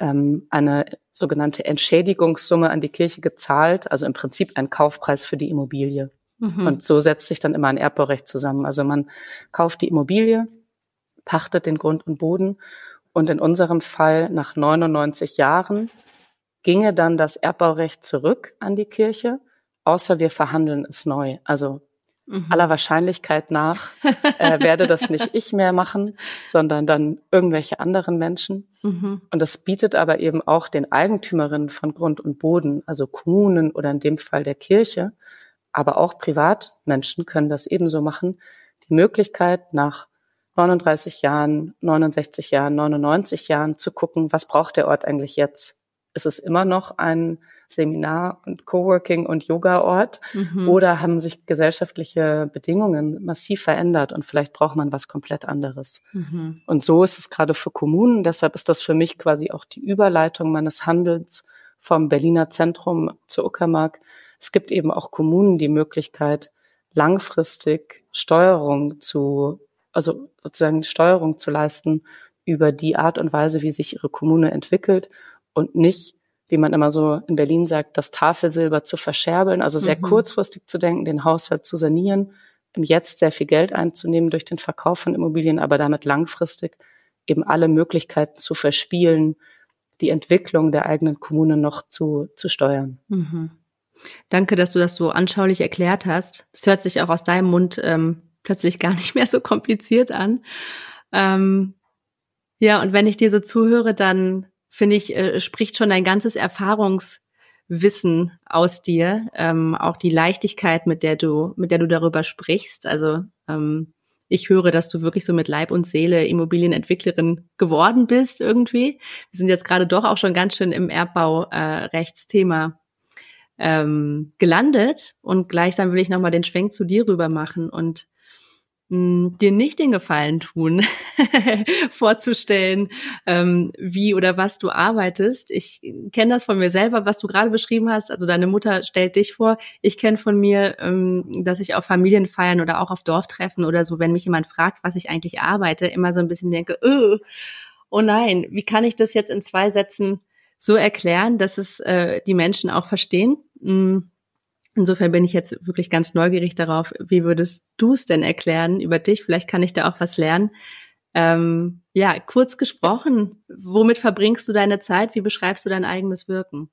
ähm, eine sogenannte Entschädigungssumme an die Kirche gezahlt, also im Prinzip ein Kaufpreis für die Immobilie. Mhm. Und so setzt sich dann immer ein Erbbaurecht zusammen. Also man kauft die Immobilie, pachtet den Grund und Boden und in unserem Fall nach 99 Jahren ginge dann das Erbbaurecht zurück an die Kirche, außer wir verhandeln es neu. Also Mhm. Aller Wahrscheinlichkeit nach [laughs] äh, werde das nicht ich mehr machen, sondern dann irgendwelche anderen Menschen. Mhm. Und das bietet aber eben auch den Eigentümerinnen von Grund und Boden, also Kommunen oder in dem Fall der Kirche, aber auch Privatmenschen können das ebenso machen, die Möglichkeit nach 39 Jahren, 69 Jahren, 99 Jahren zu gucken, was braucht der Ort eigentlich jetzt? Ist es immer noch ein Seminar- und Coworking- und Yoga-Ort? Mhm. Oder haben sich gesellschaftliche Bedingungen massiv verändert und vielleicht braucht man was komplett anderes? Mhm. Und so ist es gerade für Kommunen. Deshalb ist das für mich quasi auch die Überleitung meines Handelns vom Berliner Zentrum zur Uckermark. Es gibt eben auch Kommunen die Möglichkeit, langfristig Steuerung zu, also sozusagen Steuerung zu leisten über die Art und Weise, wie sich ihre Kommune entwickelt und nicht wie man immer so in Berlin sagt, das Tafelsilber zu verscherbeln, also sehr mhm. kurzfristig zu denken, den Haushalt zu sanieren, im Jetzt sehr viel Geld einzunehmen durch den Verkauf von Immobilien, aber damit langfristig eben alle Möglichkeiten zu verspielen, die Entwicklung der eigenen Kommune noch zu, zu steuern. Mhm. Danke, dass du das so anschaulich erklärt hast. Das hört sich auch aus deinem Mund ähm, plötzlich gar [laughs] nicht mehr so kompliziert an. Ähm, ja, und wenn ich dir so zuhöre, dann finde ich, äh, spricht schon dein ganzes Erfahrungswissen aus dir, ähm, auch die Leichtigkeit, mit der du, mit der du darüber sprichst. Also ähm, ich höre, dass du wirklich so mit Leib und Seele Immobilienentwicklerin geworden bist irgendwie. Wir sind jetzt gerade doch auch schon ganz schön im Erbbaurechtsthema äh, ähm, gelandet und gleichsam will ich nochmal den Schwenk zu dir rüber machen und dir nicht den Gefallen tun, [laughs] vorzustellen, ähm, wie oder was du arbeitest. Ich kenne das von mir selber, was du gerade beschrieben hast. Also deine Mutter stellt dich vor. Ich kenne von mir, ähm, dass ich auf Familienfeiern oder auch auf Dorftreffen oder so, wenn mich jemand fragt, was ich eigentlich arbeite, immer so ein bisschen denke, oh, oh nein, wie kann ich das jetzt in zwei Sätzen so erklären, dass es äh, die Menschen auch verstehen? Mm Insofern bin ich jetzt wirklich ganz neugierig darauf, wie würdest du es denn erklären über dich? Vielleicht kann ich da auch was lernen. Ähm, ja, kurz gesprochen, womit verbringst du deine Zeit? Wie beschreibst du dein eigenes Wirken?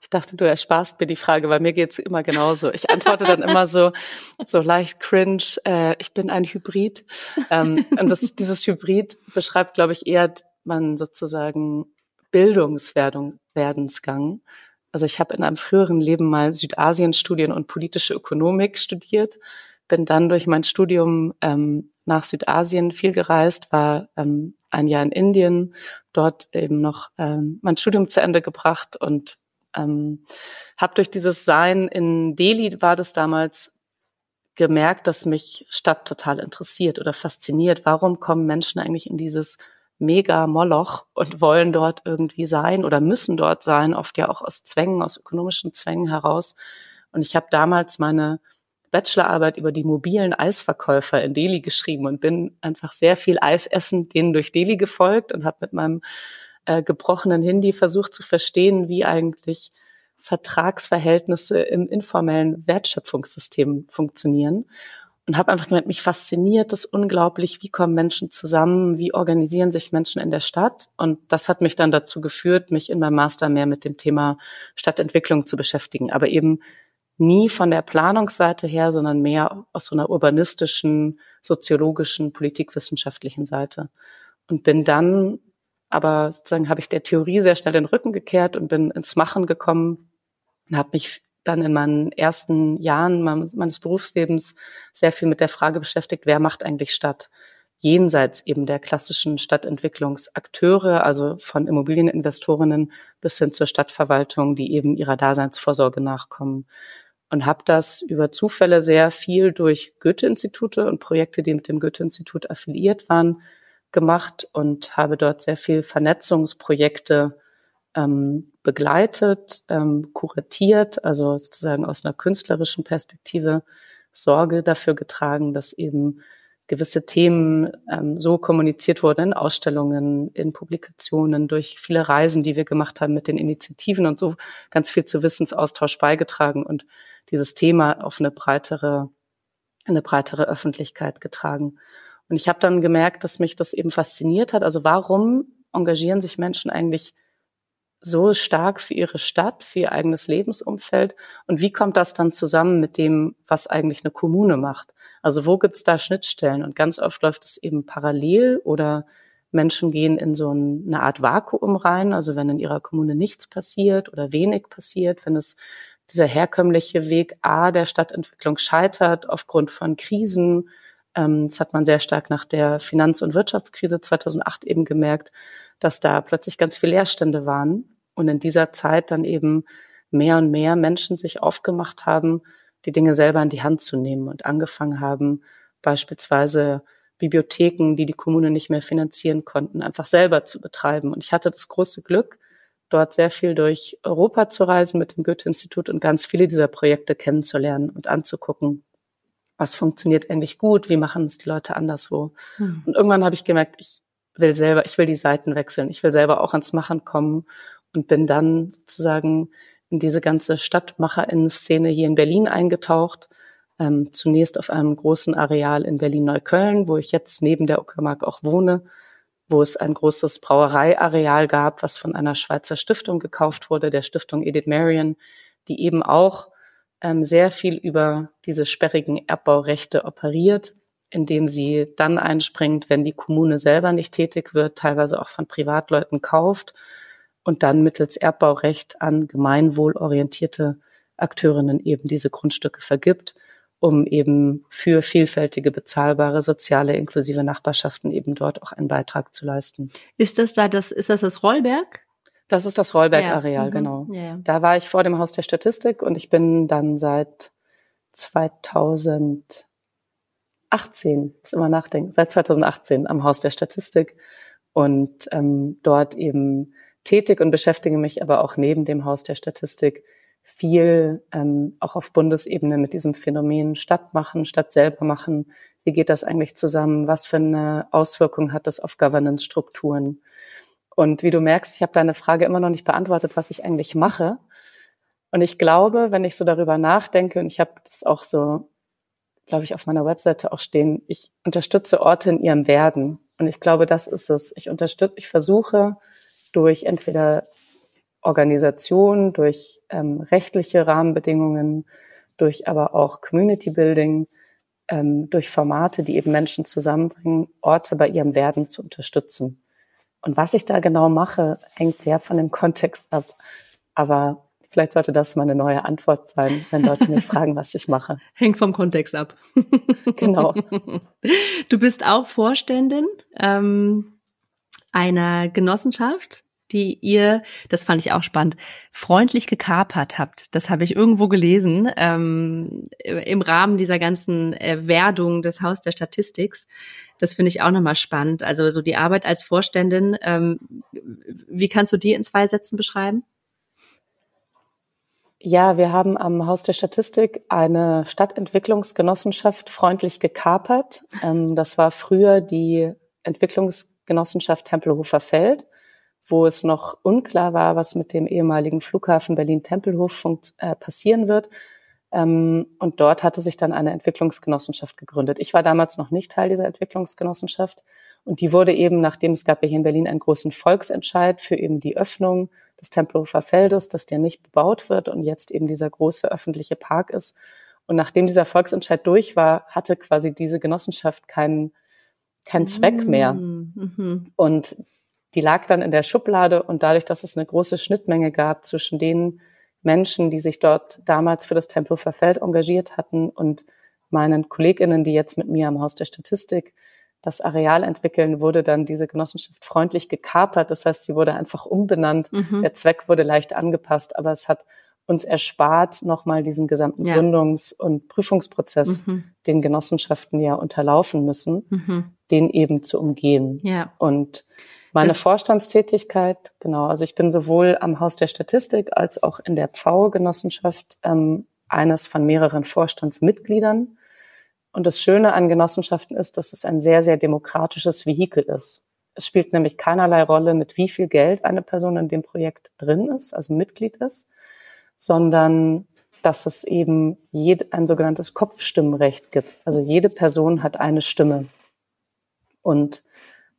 Ich dachte, du ersparst mir die Frage, weil mir geht's immer genauso. Ich antworte dann immer so, so leicht cringe, äh, ich bin ein Hybrid. Ähm, und das, dieses Hybrid beschreibt, glaube ich, eher man sozusagen Bildungswerdensgang. Also ich habe in einem früheren Leben mal Südasien-Studien und politische Ökonomik studiert, bin dann durch mein Studium ähm, nach Südasien viel gereist, war ähm, ein Jahr in Indien, dort eben noch ähm, mein Studium zu Ende gebracht und ähm, habe durch dieses Sein in Delhi war das damals gemerkt, dass mich Stadt total interessiert oder fasziniert. Warum kommen Menschen eigentlich in dieses mega Moloch und wollen dort irgendwie sein oder müssen dort sein, oft ja auch aus Zwängen, aus ökonomischen Zwängen heraus. Und ich habe damals meine Bachelorarbeit über die mobilen Eisverkäufer in Delhi geschrieben und bin einfach sehr viel Eis essen denen durch Delhi gefolgt und habe mit meinem äh, gebrochenen Hindi versucht zu verstehen, wie eigentlich Vertragsverhältnisse im informellen Wertschöpfungssystem funktionieren und habe einfach gemerkt, mich fasziniert das unglaublich, wie kommen Menschen zusammen, wie organisieren sich Menschen in der Stadt. Und das hat mich dann dazu geführt, mich in meinem Master mehr mit dem Thema Stadtentwicklung zu beschäftigen, aber eben nie von der Planungsseite her, sondern mehr aus so einer urbanistischen, soziologischen, politikwissenschaftlichen Seite. Und bin dann, aber sozusagen habe ich der Theorie sehr schnell den Rücken gekehrt und bin ins Machen gekommen und habe mich dann in meinen ersten Jahren meines Berufslebens sehr viel mit der Frage beschäftigt, wer macht eigentlich Stadt? Jenseits eben der klassischen Stadtentwicklungsakteure, also von Immobilieninvestorinnen bis hin zur Stadtverwaltung, die eben ihrer Daseinsvorsorge nachkommen. Und habe das über Zufälle sehr viel durch Goethe-Institute und Projekte, die mit dem Goethe-Institut affiliiert waren, gemacht und habe dort sehr viel Vernetzungsprojekte ähm, begleitet, ähm, kuratiert, also sozusagen aus einer künstlerischen Perspektive Sorge dafür getragen, dass eben gewisse Themen ähm, so kommuniziert wurden in Ausstellungen, in Publikationen, durch viele Reisen, die wir gemacht haben mit den Initiativen und so ganz viel zu Wissensaustausch beigetragen und dieses Thema auf eine breitere, eine breitere Öffentlichkeit getragen. Und ich habe dann gemerkt, dass mich das eben fasziniert hat. Also warum engagieren sich Menschen eigentlich so stark für ihre Stadt, für ihr eigenes Lebensumfeld? Und wie kommt das dann zusammen mit dem, was eigentlich eine Kommune macht? Also wo gibt's da Schnittstellen? Und ganz oft läuft es eben parallel oder Menschen gehen in so eine Art Vakuum rein. Also wenn in ihrer Kommune nichts passiert oder wenig passiert, wenn es dieser herkömmliche Weg A der Stadtentwicklung scheitert aufgrund von Krisen. Ähm, das hat man sehr stark nach der Finanz- und Wirtschaftskrise 2008 eben gemerkt dass da plötzlich ganz viele Leerstände waren und in dieser Zeit dann eben mehr und mehr Menschen sich aufgemacht haben, die Dinge selber in die Hand zu nehmen und angefangen haben, beispielsweise Bibliotheken, die die Kommune nicht mehr finanzieren konnten, einfach selber zu betreiben. Und ich hatte das große Glück, dort sehr viel durch Europa zu reisen mit dem Goethe-Institut und ganz viele dieser Projekte kennenzulernen und anzugucken, was funktioniert eigentlich gut, wie machen es die Leute anderswo. Hm. Und irgendwann habe ich gemerkt, ich will selber, ich will die Seiten wechseln, ich will selber auch ans Machen kommen und bin dann sozusagen in diese ganze Stadtmacherinnen-Szene hier in Berlin eingetaucht. Ähm, zunächst auf einem großen Areal in Berlin-Neukölln, wo ich jetzt neben der Uckermark auch wohne, wo es ein großes Brauereiareal gab, was von einer Schweizer Stiftung gekauft wurde, der Stiftung Edith Marion, die eben auch ähm, sehr viel über diese sperrigen Erbbaurechte operiert indem sie dann einspringt, wenn die Kommune selber nicht tätig wird, teilweise auch von Privatleuten kauft und dann mittels Erbbaurecht an gemeinwohlorientierte Akteurinnen eben diese Grundstücke vergibt, um eben für vielfältige, bezahlbare, soziale, inklusive Nachbarschaften eben dort auch einen Beitrag zu leisten. Ist das da das, ist das das Rollberg? Das ist das Rollberg-Areal, ja. mhm. genau. Ja. Da war ich vor dem Haus der Statistik und ich bin dann seit 2000 18, muss immer nachdenken, seit 2018 am Haus der Statistik und ähm, dort eben tätig und beschäftige mich aber auch neben dem Haus der Statistik viel ähm, auch auf Bundesebene mit diesem Phänomen Stadt machen, Stadt selber machen. Wie geht das eigentlich zusammen? Was für eine Auswirkung hat das auf Governance-Strukturen? Und wie du merkst, ich habe deine Frage immer noch nicht beantwortet, was ich eigentlich mache. Und ich glaube, wenn ich so darüber nachdenke, und ich habe das auch so glaube ich, auf meiner Webseite auch stehen, ich unterstütze Orte in ihrem Werden. Und ich glaube, das ist es. Ich unterstütze, ich versuche durch entweder Organisation, durch ähm, rechtliche Rahmenbedingungen, durch aber auch Community Building, ähm, durch Formate, die eben Menschen zusammenbringen, Orte bei ihrem Werden zu unterstützen. Und was ich da genau mache, hängt sehr von dem Kontext ab. Aber Vielleicht sollte das mal eine neue Antwort sein, wenn Leute mich [laughs] fragen, was ich mache. Hängt vom Kontext ab. [laughs] genau. Du bist auch Vorständin ähm, einer Genossenschaft, die ihr, das fand ich auch spannend, freundlich gekapert habt. Das habe ich irgendwo gelesen ähm, im Rahmen dieser ganzen äh, Werdung des Haus der Statistiks. Das finde ich auch nochmal spannend. Also so die Arbeit als Vorständin, ähm, wie kannst du die in zwei Sätzen beschreiben? Ja, wir haben am Haus der Statistik eine Stadtentwicklungsgenossenschaft freundlich gekapert. Ähm, das war früher die Entwicklungsgenossenschaft Tempelhofer Feld. wo es noch unklar war, was mit dem ehemaligen Flughafen Berlin-Tempelhof äh, passieren wird. Ähm, und dort hatte sich dann eine Entwicklungsgenossenschaft gegründet. Ich war damals noch nicht Teil dieser Entwicklungsgenossenschaft. Und die wurde eben, nachdem es gab ja hier in Berlin einen großen Volksentscheid für eben die Öffnung des Tempelhofer Feldes, dass der nicht bebaut wird und jetzt eben dieser große öffentliche Park ist. Und nachdem dieser Volksentscheid durch war, hatte quasi diese Genossenschaft keinen keinen Zweck mehr. Mhm. Und die lag dann in der Schublade und dadurch, dass es eine große Schnittmenge gab zwischen den Menschen, die sich dort damals für das Tempelhofer Feld engagiert hatten und meinen KollegInnen, die jetzt mit mir am Haus der Statistik das Areal entwickeln, wurde dann diese Genossenschaft freundlich gekapert. Das heißt, sie wurde einfach umbenannt. Mhm. Der Zweck wurde leicht angepasst, aber es hat uns erspart, nochmal diesen gesamten ja. Gründungs- und Prüfungsprozess, mhm. den Genossenschaften ja unterlaufen müssen, mhm. den eben zu umgehen. Ja. Und meine das Vorstandstätigkeit, genau, also ich bin sowohl am Haus der Statistik als auch in der Pfau-Genossenschaft ähm, eines von mehreren Vorstandsmitgliedern. Und das Schöne an Genossenschaften ist, dass es ein sehr, sehr demokratisches Vehikel ist. Es spielt nämlich keinerlei Rolle, mit wie viel Geld eine Person in dem Projekt drin ist, also Mitglied ist, sondern dass es eben ein sogenanntes Kopfstimmenrecht gibt. Also jede Person hat eine Stimme. Und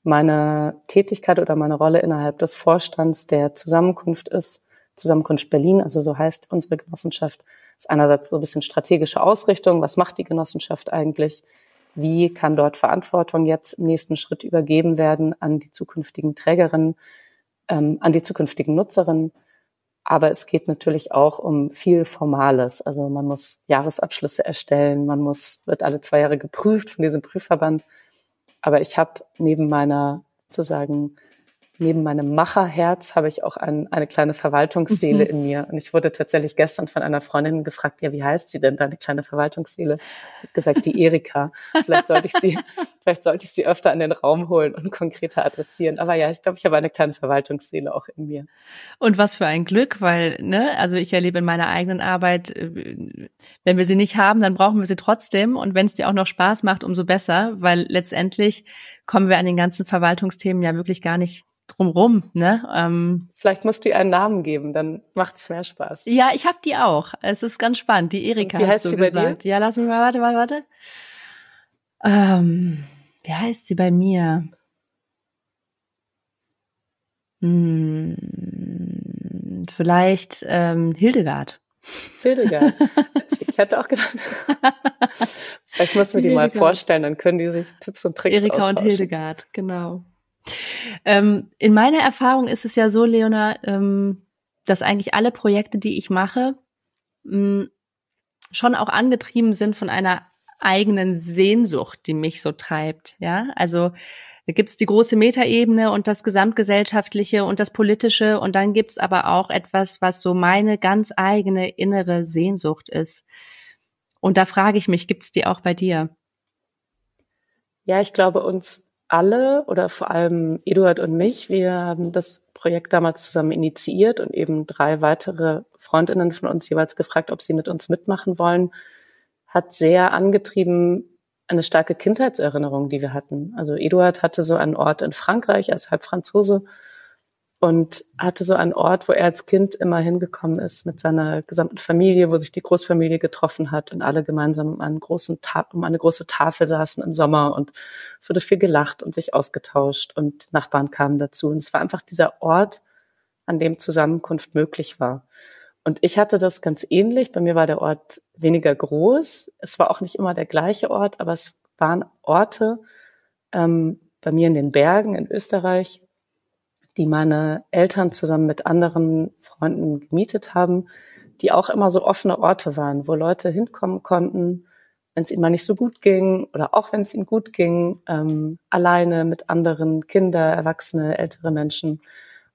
meine Tätigkeit oder meine Rolle innerhalb des Vorstands der Zusammenkunft ist, Zusammenkunft Berlin, also so heißt unsere Genossenschaft, ist einerseits so ein bisschen strategische Ausrichtung. Was macht die Genossenschaft eigentlich? Wie kann dort Verantwortung jetzt im nächsten Schritt übergeben werden an die zukünftigen Trägerinnen, ähm, an die zukünftigen Nutzerinnen? Aber es geht natürlich auch um viel Formales. Also man muss Jahresabschlüsse erstellen, man muss, wird alle zwei Jahre geprüft von diesem Prüfverband. Aber ich habe neben meiner sozusagen neben meinem Macherherz habe ich auch ein, eine kleine Verwaltungsseele mhm. in mir. Und ich wurde tatsächlich gestern von einer Freundin gefragt, ja, wie heißt sie denn, deine kleine Verwaltungsseele? Ich gesagt, die Erika. Vielleicht sollte ich sie, [laughs] vielleicht sollte ich sie öfter in den Raum holen und konkreter adressieren. Aber ja, ich glaube, ich habe eine kleine Verwaltungsseele auch in mir. Und was für ein Glück, weil, ne, also ich erlebe in meiner eigenen Arbeit, äh, wenn wir sie nicht haben, dann brauchen wir sie trotzdem. Und wenn es dir auch noch Spaß macht, umso besser, weil letztendlich kommen wir an den ganzen Verwaltungsthemen ja wirklich gar nicht drumrum. Ne? Ähm, Vielleicht musst du ihr einen Namen geben, dann macht es mehr Spaß. Ja, ich habe die auch. Es ist ganz spannend. Die Erika wie heißt hast du sie gesagt. Ja, lass mich mal, warte, warte, warte. Ähm, wie heißt sie bei mir? Hm, vielleicht ähm, Hildegard. Hildegard. [laughs] ich hatte auch gedacht, [laughs] vielleicht muss man die mal vorstellen, dann können die sich Tipps und Tricks Erika und Hildegard, genau. Ähm, in meiner Erfahrung ist es ja so, Leona, ähm, dass eigentlich alle Projekte, die ich mache, mh, schon auch angetrieben sind von einer eigenen Sehnsucht, die mich so treibt. Ja, also da gibt's die große Metaebene und das gesamtgesellschaftliche und das politische und dann gibt's aber auch etwas, was so meine ganz eigene innere Sehnsucht ist. Und da frage ich mich, gibt's die auch bei dir? Ja, ich glaube, uns alle oder vor allem Eduard und mich, wir haben das Projekt damals zusammen initiiert und eben drei weitere Freundinnen von uns jeweils gefragt, ob sie mit uns mitmachen wollen, hat sehr angetrieben eine starke Kindheitserinnerung, die wir hatten. Also Eduard hatte so einen Ort in Frankreich als halb Franzose und hatte so einen Ort, wo er als Kind immer hingekommen ist mit seiner gesamten Familie, wo sich die Großfamilie getroffen hat und alle gemeinsam um, einen großen um eine große Tafel saßen im Sommer und es wurde viel gelacht und sich ausgetauscht und Nachbarn kamen dazu. Und es war einfach dieser Ort, an dem Zusammenkunft möglich war. Und ich hatte das ganz ähnlich. Bei mir war der Ort weniger groß. Es war auch nicht immer der gleiche Ort, aber es waren Orte ähm, bei mir in den Bergen in Österreich, die meine Eltern zusammen mit anderen Freunden gemietet haben, die auch immer so offene Orte waren, wo Leute hinkommen konnten, wenn es ihnen mal nicht so gut ging oder auch wenn es ihnen gut ging, ähm, alleine mit anderen Kinder, Erwachsene, ältere Menschen.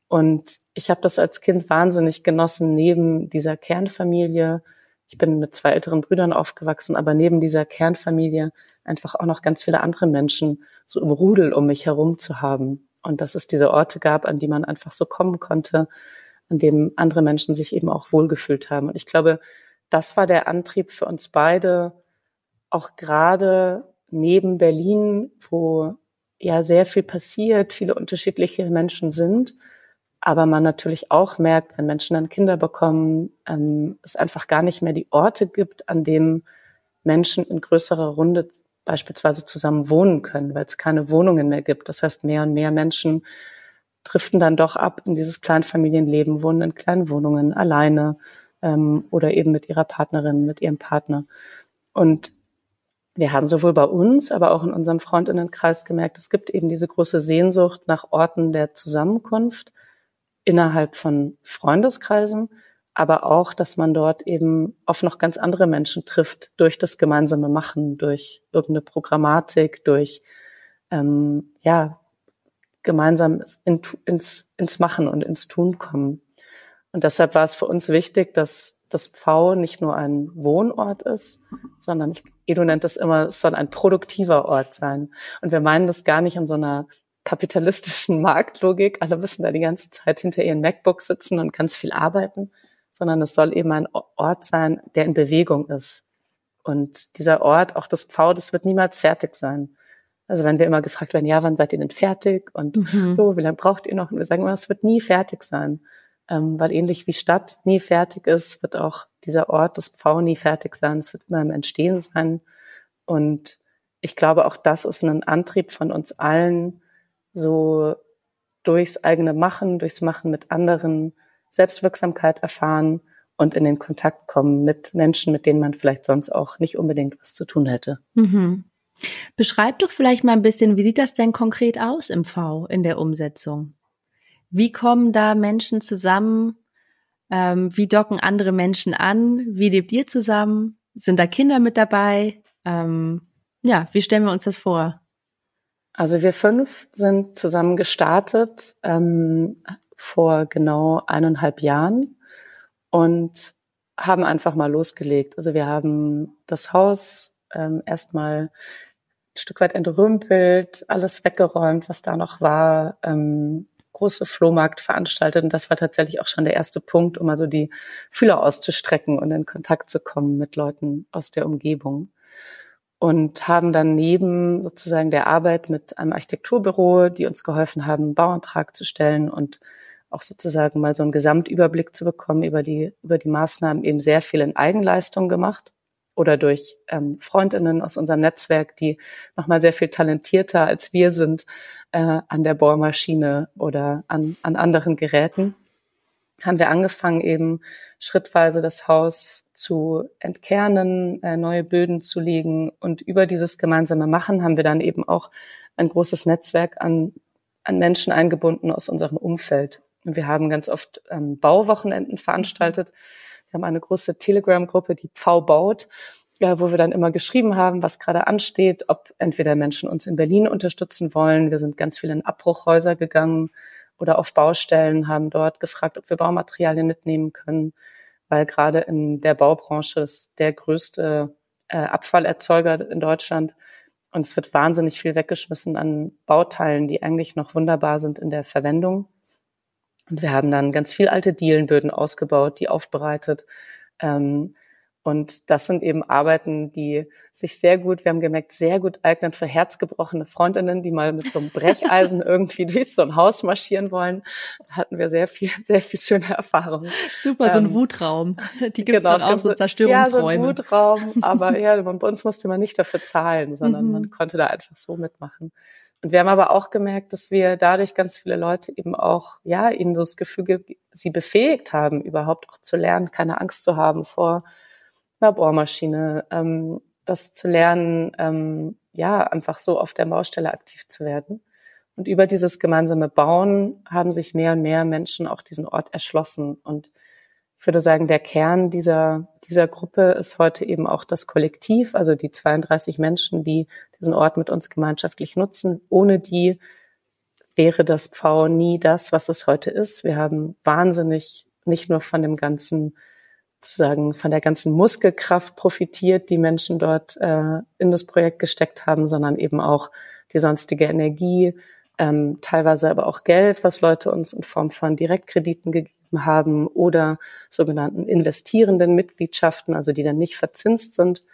Und ich habe das als Kind wahnsinnig genossen, neben dieser Kernfamilie. Ich bin mit zwei älteren Brüdern aufgewachsen, aber neben dieser Kernfamilie einfach auch noch ganz viele andere Menschen so im Rudel um mich herum zu haben und dass es diese Orte gab, an die man einfach so kommen konnte, an dem andere Menschen sich eben auch wohlgefühlt haben. Und ich glaube, das war der Antrieb für uns beide, auch gerade neben Berlin, wo ja sehr viel passiert, viele unterschiedliche Menschen sind, aber man natürlich auch merkt, wenn Menschen dann Kinder bekommen, ähm, es einfach gar nicht mehr die Orte gibt, an denen Menschen in größerer Runde beispielsweise zusammen wohnen können, weil es keine Wohnungen mehr gibt. Das heißt, mehr und mehr Menschen driften dann doch ab in dieses Kleinfamilienleben, wohnen in kleinen Wohnungen alleine ähm, oder eben mit ihrer Partnerin, mit ihrem Partner. Und wir haben sowohl bei uns, aber auch in unserem Freundinnenkreis gemerkt, es gibt eben diese große Sehnsucht nach Orten der Zusammenkunft, innerhalb von Freundeskreisen, aber auch, dass man dort eben auf noch ganz andere Menschen trifft durch das gemeinsame Machen, durch irgendeine Programmatik, durch ähm, ja gemeinsam in, ins, ins Machen und ins Tun kommen. Und deshalb war es für uns wichtig, dass das Pfau nicht nur ein Wohnort ist, sondern ich, Edu nennt es immer, es soll ein produktiver Ort sein. Und wir meinen das gar nicht in so einer kapitalistischen Marktlogik. Alle müssen da die ganze Zeit hinter ihren MacBooks sitzen und ganz viel arbeiten, sondern es soll eben ein Ort sein, der in Bewegung ist. Und dieser Ort, auch das Pfau, das wird niemals fertig sein. Also wenn wir immer gefragt werden, ja, wann seid ihr denn fertig? Und mhm. so, wie lange braucht ihr noch? Und wir sagen immer, es wird nie fertig sein. Ähm, weil ähnlich wie Stadt nie fertig ist, wird auch dieser Ort, das Pfau, nie fertig sein. Es wird immer im Entstehen sein. Und ich glaube, auch das ist ein Antrieb von uns allen, so durchs eigene Machen, durchs Machen mit anderen Selbstwirksamkeit erfahren und in den Kontakt kommen mit Menschen, mit denen man vielleicht sonst auch nicht unbedingt was zu tun hätte. Mhm. Beschreib doch vielleicht mal ein bisschen, wie sieht das denn konkret aus im V in der Umsetzung? Wie kommen da Menschen zusammen? Ähm, wie docken andere Menschen an? Wie lebt ihr zusammen? Sind da Kinder mit dabei? Ähm, ja, wie stellen wir uns das vor? Also wir fünf sind zusammen gestartet ähm, vor genau eineinhalb Jahren und haben einfach mal losgelegt. Also wir haben das Haus ähm, erstmal ein Stück weit entrümpelt, alles weggeräumt, was da noch war, ähm, große Flohmarkt veranstaltet. Und das war tatsächlich auch schon der erste Punkt, um also die Fühler auszustrecken und in Kontakt zu kommen mit Leuten aus der Umgebung und haben dann neben sozusagen der Arbeit mit einem Architekturbüro, die uns geholfen haben, einen Bauantrag zu stellen und auch sozusagen mal so einen Gesamtüberblick zu bekommen über die, über die Maßnahmen eben sehr viel in Eigenleistung gemacht oder durch ähm, Freundinnen aus unserem Netzwerk, die nochmal sehr viel talentierter als wir sind äh, an der Bohrmaschine oder an, an anderen Geräten haben wir angefangen, eben schrittweise das Haus zu entkernen, äh, neue Böden zu legen. Und über dieses gemeinsame Machen haben wir dann eben auch ein großes Netzwerk an, an Menschen eingebunden aus unserem Umfeld. Und wir haben ganz oft ähm, Bauwochenenden veranstaltet. Wir haben eine große Telegram-Gruppe, die Pfau baut, ja, wo wir dann immer geschrieben haben, was gerade ansteht, ob entweder Menschen uns in Berlin unterstützen wollen. Wir sind ganz viel in Abbruchhäuser gegangen, oder auf Baustellen, haben dort gefragt, ob wir Baumaterialien mitnehmen können, weil gerade in der Baubranche ist der größte äh, Abfallerzeuger in Deutschland. Und es wird wahnsinnig viel weggeschmissen an Bauteilen, die eigentlich noch wunderbar sind in der Verwendung. Und wir haben dann ganz viel alte Dielenböden ausgebaut, die aufbereitet. Ähm, und das sind eben Arbeiten, die sich sehr gut, wir haben gemerkt, sehr gut eignen für herzgebrochene Freundinnen, die mal mit so einem Brecheisen [laughs] irgendwie durch so ein Haus marschieren wollen. Da hatten wir sehr viel, sehr viel schöne Erfahrungen. Super, so ein ähm, Wutraum. [laughs] Die gibt es genau, dann auch so Zerstörungsräume. Ja, so ein Wutraum, aber [laughs] ja, bei uns musste man nicht dafür zahlen, sondern mhm. man konnte da einfach so mitmachen. Und wir haben aber auch gemerkt, dass wir dadurch ganz viele Leute eben auch, ja, ihnen das Gefühl, sie befähigt haben, überhaupt auch zu lernen, keine Angst zu haben vor einer Bohrmaschine, ähm, das zu lernen, ähm, ja, einfach so auf der Baustelle aktiv zu werden. Und über dieses gemeinsame Bauen haben sich mehr und mehr Menschen auch diesen Ort erschlossen. Und ich würde sagen, der Kern dieser, dieser Gruppe ist heute eben auch das Kollektiv, also die 32 Menschen, die diesen Ort mit uns gemeinschaftlich nutzen. Ohne die wäre das Pfau nie das, was es heute ist. Wir haben wahnsinnig nicht nur von dem ganzen sozusagen von der ganzen Muskelkraft profitiert, die Menschen dort äh, in das Projekt gesteckt haben, sondern eben auch die sonstige Energie, ähm, teilweise aber auch Geld, was Leute uns in Form von Direktkrediten gegeben haben oder sogenannten investierenden Mitgliedschaften, also die dann nicht verzinst sind.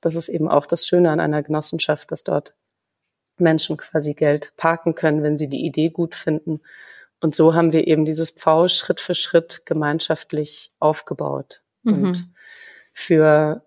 Das ist eben auch das Schöne an einer Genossenschaft, dass dort Menschen quasi Geld parken können, wenn sie die Idee gut finden und so haben wir eben dieses Pfau Schritt für Schritt gemeinschaftlich aufgebaut. Mhm. Und für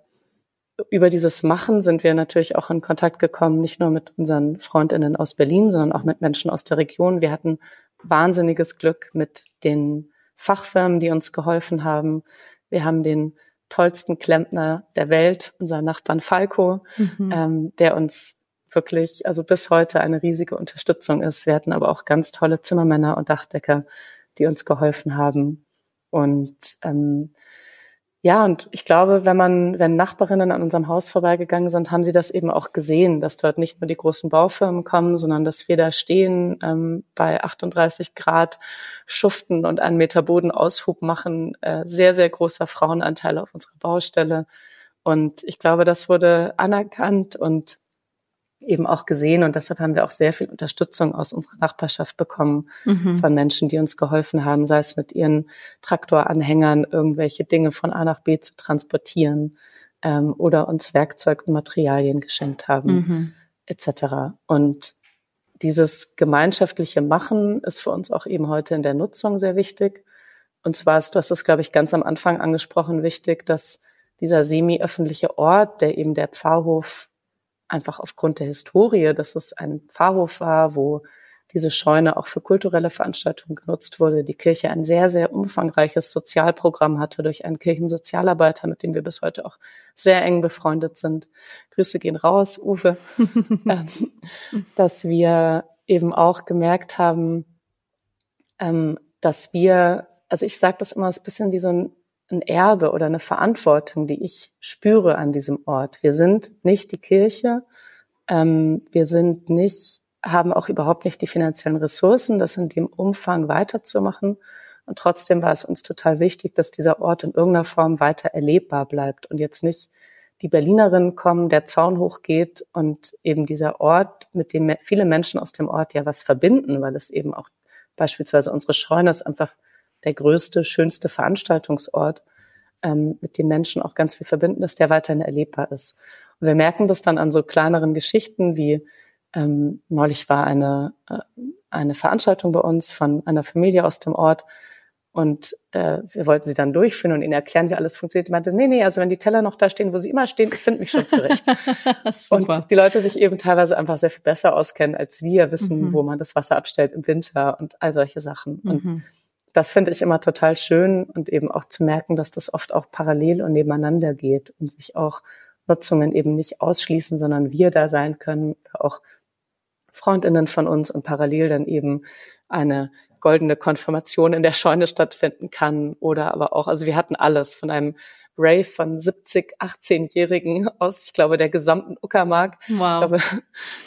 über dieses Machen sind wir natürlich auch in Kontakt gekommen, nicht nur mit unseren Freundinnen aus Berlin, sondern auch mit Menschen aus der Region. Wir hatten wahnsinniges Glück mit den Fachfirmen, die uns geholfen haben. Wir haben den tollsten Klempner der Welt, unseren Nachbarn Falco, mhm. ähm, der uns wirklich, also bis heute eine riesige Unterstützung ist. Wir hatten aber auch ganz tolle Zimmermänner und Dachdecker, die uns geholfen haben. Und ähm, ja, und ich glaube, wenn man, wenn Nachbarinnen an unserem Haus vorbeigegangen sind, haben sie das eben auch gesehen, dass dort nicht nur die großen Baufirmen kommen, sondern dass wir da stehen, ähm, bei 38 Grad schuften und einen Meter Bodenaushub machen, äh, sehr, sehr großer Frauenanteil auf unserer Baustelle. Und ich glaube, das wurde anerkannt und eben auch gesehen und deshalb haben wir auch sehr viel Unterstützung aus unserer Nachbarschaft bekommen mhm. von Menschen, die uns geholfen haben, sei es mit ihren Traktoranhängern irgendwelche Dinge von A nach B zu transportieren ähm, oder uns Werkzeug und Materialien geschenkt haben mhm. etc. Und dieses gemeinschaftliche Machen ist für uns auch eben heute in der Nutzung sehr wichtig. Und zwar ist, du hast es, glaube ich, ganz am Anfang angesprochen, wichtig, dass dieser semi-öffentliche Ort, der eben der Pfarrhof einfach aufgrund der Historie, dass es ein Pfarrhof war, wo diese Scheune auch für kulturelle Veranstaltungen genutzt wurde. Die Kirche ein sehr, sehr umfangreiches Sozialprogramm hatte durch einen Kirchensozialarbeiter, mit dem wir bis heute auch sehr eng befreundet sind. Grüße gehen raus, Uwe, [laughs] ähm, dass wir eben auch gemerkt haben, ähm, dass wir, also ich sage das immer, es ist ein bisschen wie so ein ein Erbe oder eine Verantwortung, die ich spüre an diesem Ort. Wir sind nicht die Kirche, ähm, wir sind nicht, haben auch überhaupt nicht die finanziellen Ressourcen, das in dem Umfang weiterzumachen. Und trotzdem war es uns total wichtig, dass dieser Ort in irgendeiner Form weiter erlebbar bleibt und jetzt nicht die Berlinerinnen kommen, der Zaun hochgeht und eben dieser Ort, mit dem viele Menschen aus dem Ort ja was verbinden, weil es eben auch beispielsweise unsere Scheune ist einfach der größte, schönste Veranstaltungsort, ähm, mit dem Menschen auch ganz viel verbinden, dass der weiterhin erlebbar ist. Und wir merken das dann an so kleineren Geschichten wie ähm, neulich war eine, äh, eine Veranstaltung bei uns von einer Familie aus dem Ort und äh, wir wollten sie dann durchführen und ihnen erklären, wie alles funktioniert. Die meinte, nee, nee, also wenn die Teller noch da stehen, wo sie immer stehen, ich finde mich schon zurecht. [laughs] und die Leute sich eben teilweise einfach sehr viel besser auskennen als wir, wissen, mhm. wo man das Wasser abstellt im Winter und all solche Sachen. Mhm. Und das finde ich immer total schön und eben auch zu merken, dass das oft auch parallel und nebeneinander geht und sich auch Nutzungen eben nicht ausschließen, sondern wir da sein können, auch Freundinnen von uns und parallel dann eben eine goldene Konfirmation in der Scheune stattfinden kann oder aber auch, also wir hatten alles von einem Rave von 70, 18-Jährigen aus, ich glaube, der gesamten Uckermark, wow. glaube,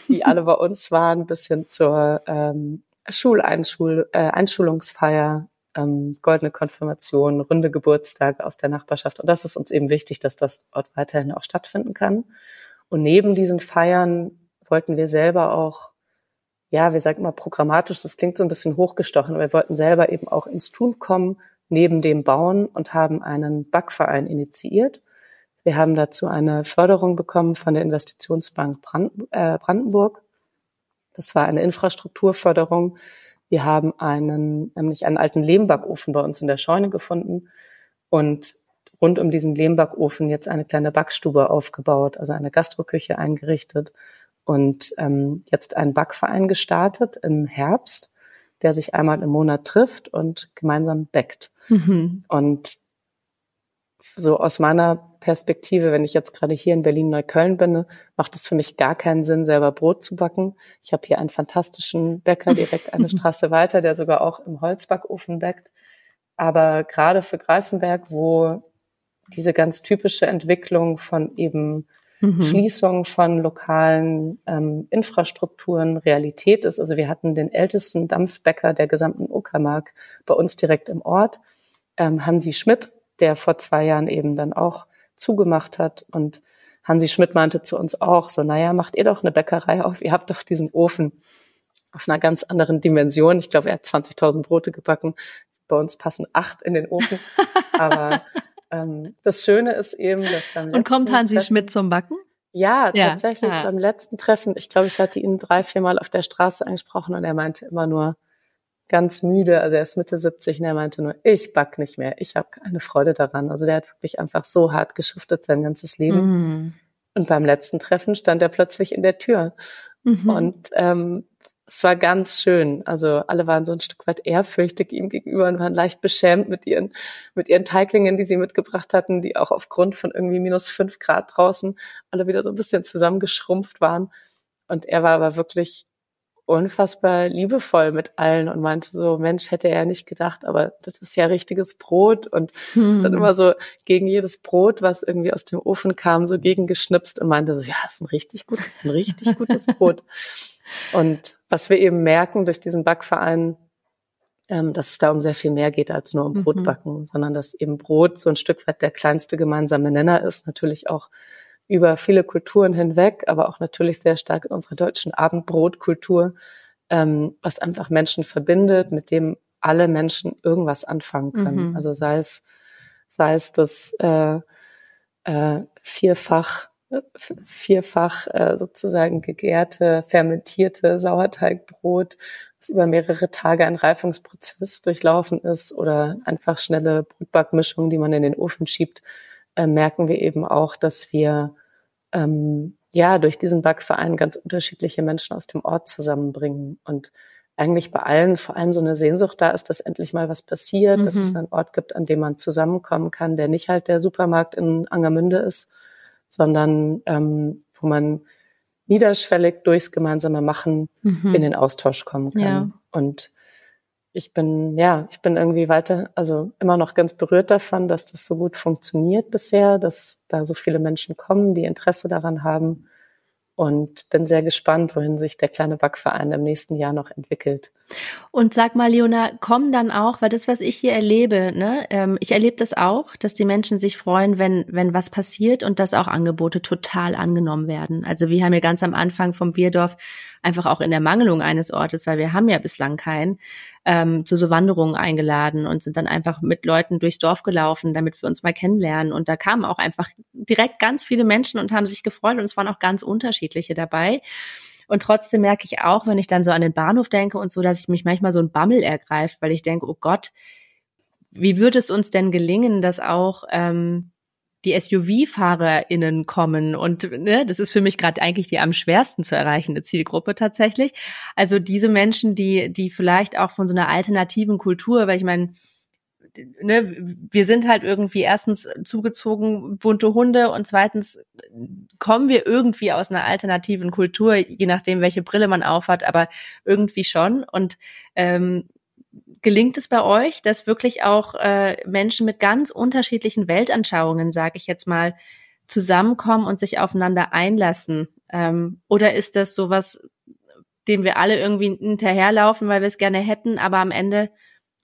die alle bei uns waren, bis hin zur ähm, Schuleinschul äh, Einschulungsfeier ähm, goldene Konfirmation, runde Geburtstage aus der Nachbarschaft. Und das ist uns eben wichtig, dass das dort weiterhin auch stattfinden kann. Und neben diesen Feiern wollten wir selber auch, ja, wir sagen immer programmatisch, das klingt so ein bisschen hochgestochen, aber wir wollten selber eben auch ins Tun kommen, neben dem Bauen und haben einen Backverein initiiert. Wir haben dazu eine Förderung bekommen von der Investitionsbank äh, Brandenburg. Das war eine Infrastrukturförderung, wir haben einen, nämlich einen alten Lehmbackofen bei uns in der Scheune gefunden und rund um diesen Lehmbackofen jetzt eine kleine Backstube aufgebaut, also eine Gastroküche eingerichtet und ähm, jetzt einen Backverein gestartet im Herbst, der sich einmal im Monat trifft und gemeinsam backt. Mhm. Und so aus meiner Perspektive, wenn ich jetzt gerade hier in Berlin-Neukölln bin, macht es für mich gar keinen Sinn, selber Brot zu backen. Ich habe hier einen fantastischen Bäcker direkt eine [laughs] Straße weiter, der sogar auch im Holzbackofen backt. Aber gerade für Greifenberg, wo diese ganz typische Entwicklung von eben mhm. Schließung von lokalen ähm, Infrastrukturen Realität ist. Also wir hatten den ältesten Dampfbäcker der gesamten Uckermark bei uns direkt im Ort, ähm, Hansi Schmidt, der vor zwei Jahren eben dann auch zugemacht hat. Und Hansi Schmidt meinte zu uns auch so, naja, macht ihr doch eine Bäckerei auf, ihr habt doch diesen Ofen auf einer ganz anderen Dimension. Ich glaube, er hat 20.000 Brote gebacken. Bei uns passen acht in den Ofen. [laughs] Aber ähm, das Schöne ist eben, dass beim Und kommt Hansi Treffen, Schmidt zum Backen? Ja, tatsächlich. Ja. Beim letzten Treffen, ich glaube, ich hatte ihn drei, vier Mal auf der Straße angesprochen und er meinte immer nur, ganz müde. Also er ist Mitte 70 und er meinte nur, ich back nicht mehr, ich habe keine Freude daran. Also der hat wirklich einfach so hart geschuftet sein ganzes Leben. Mhm. Und beim letzten Treffen stand er plötzlich in der Tür. Mhm. Und ähm, es war ganz schön. Also alle waren so ein Stück weit ehrfürchtig ihm gegenüber und waren leicht beschämt mit ihren, mit ihren Teiglingen, die sie mitgebracht hatten, die auch aufgrund von irgendwie minus fünf Grad draußen alle wieder so ein bisschen zusammengeschrumpft waren. Und er war aber wirklich unfassbar liebevoll mit allen und meinte so, Mensch, hätte er nicht gedacht, aber das ist ja richtiges Brot und hm. dann immer so gegen jedes Brot, was irgendwie aus dem Ofen kam, so gegengeschnipst und meinte so, ja, ist ein richtig gutes, ein richtig gutes [laughs] Brot. Und was wir eben merken durch diesen Backverein, ähm, dass es da um sehr viel mehr geht als nur um mhm. Brotbacken, sondern dass eben Brot so ein Stück weit der kleinste gemeinsame Nenner ist, natürlich auch über viele Kulturen hinweg, aber auch natürlich sehr stark in unserer deutschen Abendbrotkultur, ähm, was einfach Menschen verbindet, mit dem alle Menschen irgendwas anfangen können. Mhm. Also sei es, sei es das äh, äh, vierfach vierfach äh, sozusagen gegärte, fermentierte Sauerteigbrot, das über mehrere Tage ein Reifungsprozess durchlaufen ist oder einfach schnelle Brotbackmischungen, die man in den Ofen schiebt, äh, merken wir eben auch, dass wir ähm, ja durch diesen Backverein ganz unterschiedliche Menschen aus dem Ort zusammenbringen und eigentlich bei allen vor allem so eine Sehnsucht da ist, dass endlich mal was passiert, mhm. dass es mhm. einen Ort gibt, an dem man zusammenkommen kann, der nicht halt der Supermarkt in Angermünde ist, sondern ähm, wo man niederschwellig durchs gemeinsame Machen mhm. in den Austausch kommen kann. Ja. Und ich bin, ja, ich bin irgendwie weiter, also immer noch ganz berührt davon, dass das so gut funktioniert bisher, dass da so viele Menschen kommen, die Interesse daran haben und bin sehr gespannt, wohin sich der kleine Backverein im nächsten Jahr noch entwickelt. Und sag mal, Leona, kommen dann auch, weil das, was ich hier erlebe, ne, ähm, ich erlebe das auch, dass die Menschen sich freuen, wenn, wenn was passiert und dass auch Angebote total angenommen werden. Also wir haben ja ganz am Anfang vom Bierdorf einfach auch in der Mangelung eines Ortes, weil wir haben ja bislang keinen, ähm, zu so Wanderungen eingeladen und sind dann einfach mit Leuten durchs Dorf gelaufen, damit wir uns mal kennenlernen. Und da kamen auch einfach direkt ganz viele Menschen und haben sich gefreut und es waren auch ganz unterschiedliche dabei. Und trotzdem merke ich auch, wenn ich dann so an den Bahnhof denke und so, dass ich mich manchmal so ein Bammel ergreift, weil ich denke, oh Gott, wie würde es uns denn gelingen, dass auch ähm, die SUV-FahrerInnen kommen. Und ne, das ist für mich gerade eigentlich die am schwersten zu erreichende Zielgruppe tatsächlich. Also diese Menschen, die, die vielleicht auch von so einer alternativen Kultur, weil ich meine, ne, wir sind halt irgendwie erstens zugezogen bunte Hunde und zweitens kommen wir irgendwie aus einer alternativen Kultur, je nachdem, welche Brille man aufhat, aber irgendwie schon. Und ähm, gelingt es bei euch, dass wirklich auch äh, Menschen mit ganz unterschiedlichen Weltanschauungen, sage ich jetzt mal, zusammenkommen und sich aufeinander einlassen? Ähm, oder ist das sowas, dem wir alle irgendwie hinterherlaufen, weil wir es gerne hätten, aber am Ende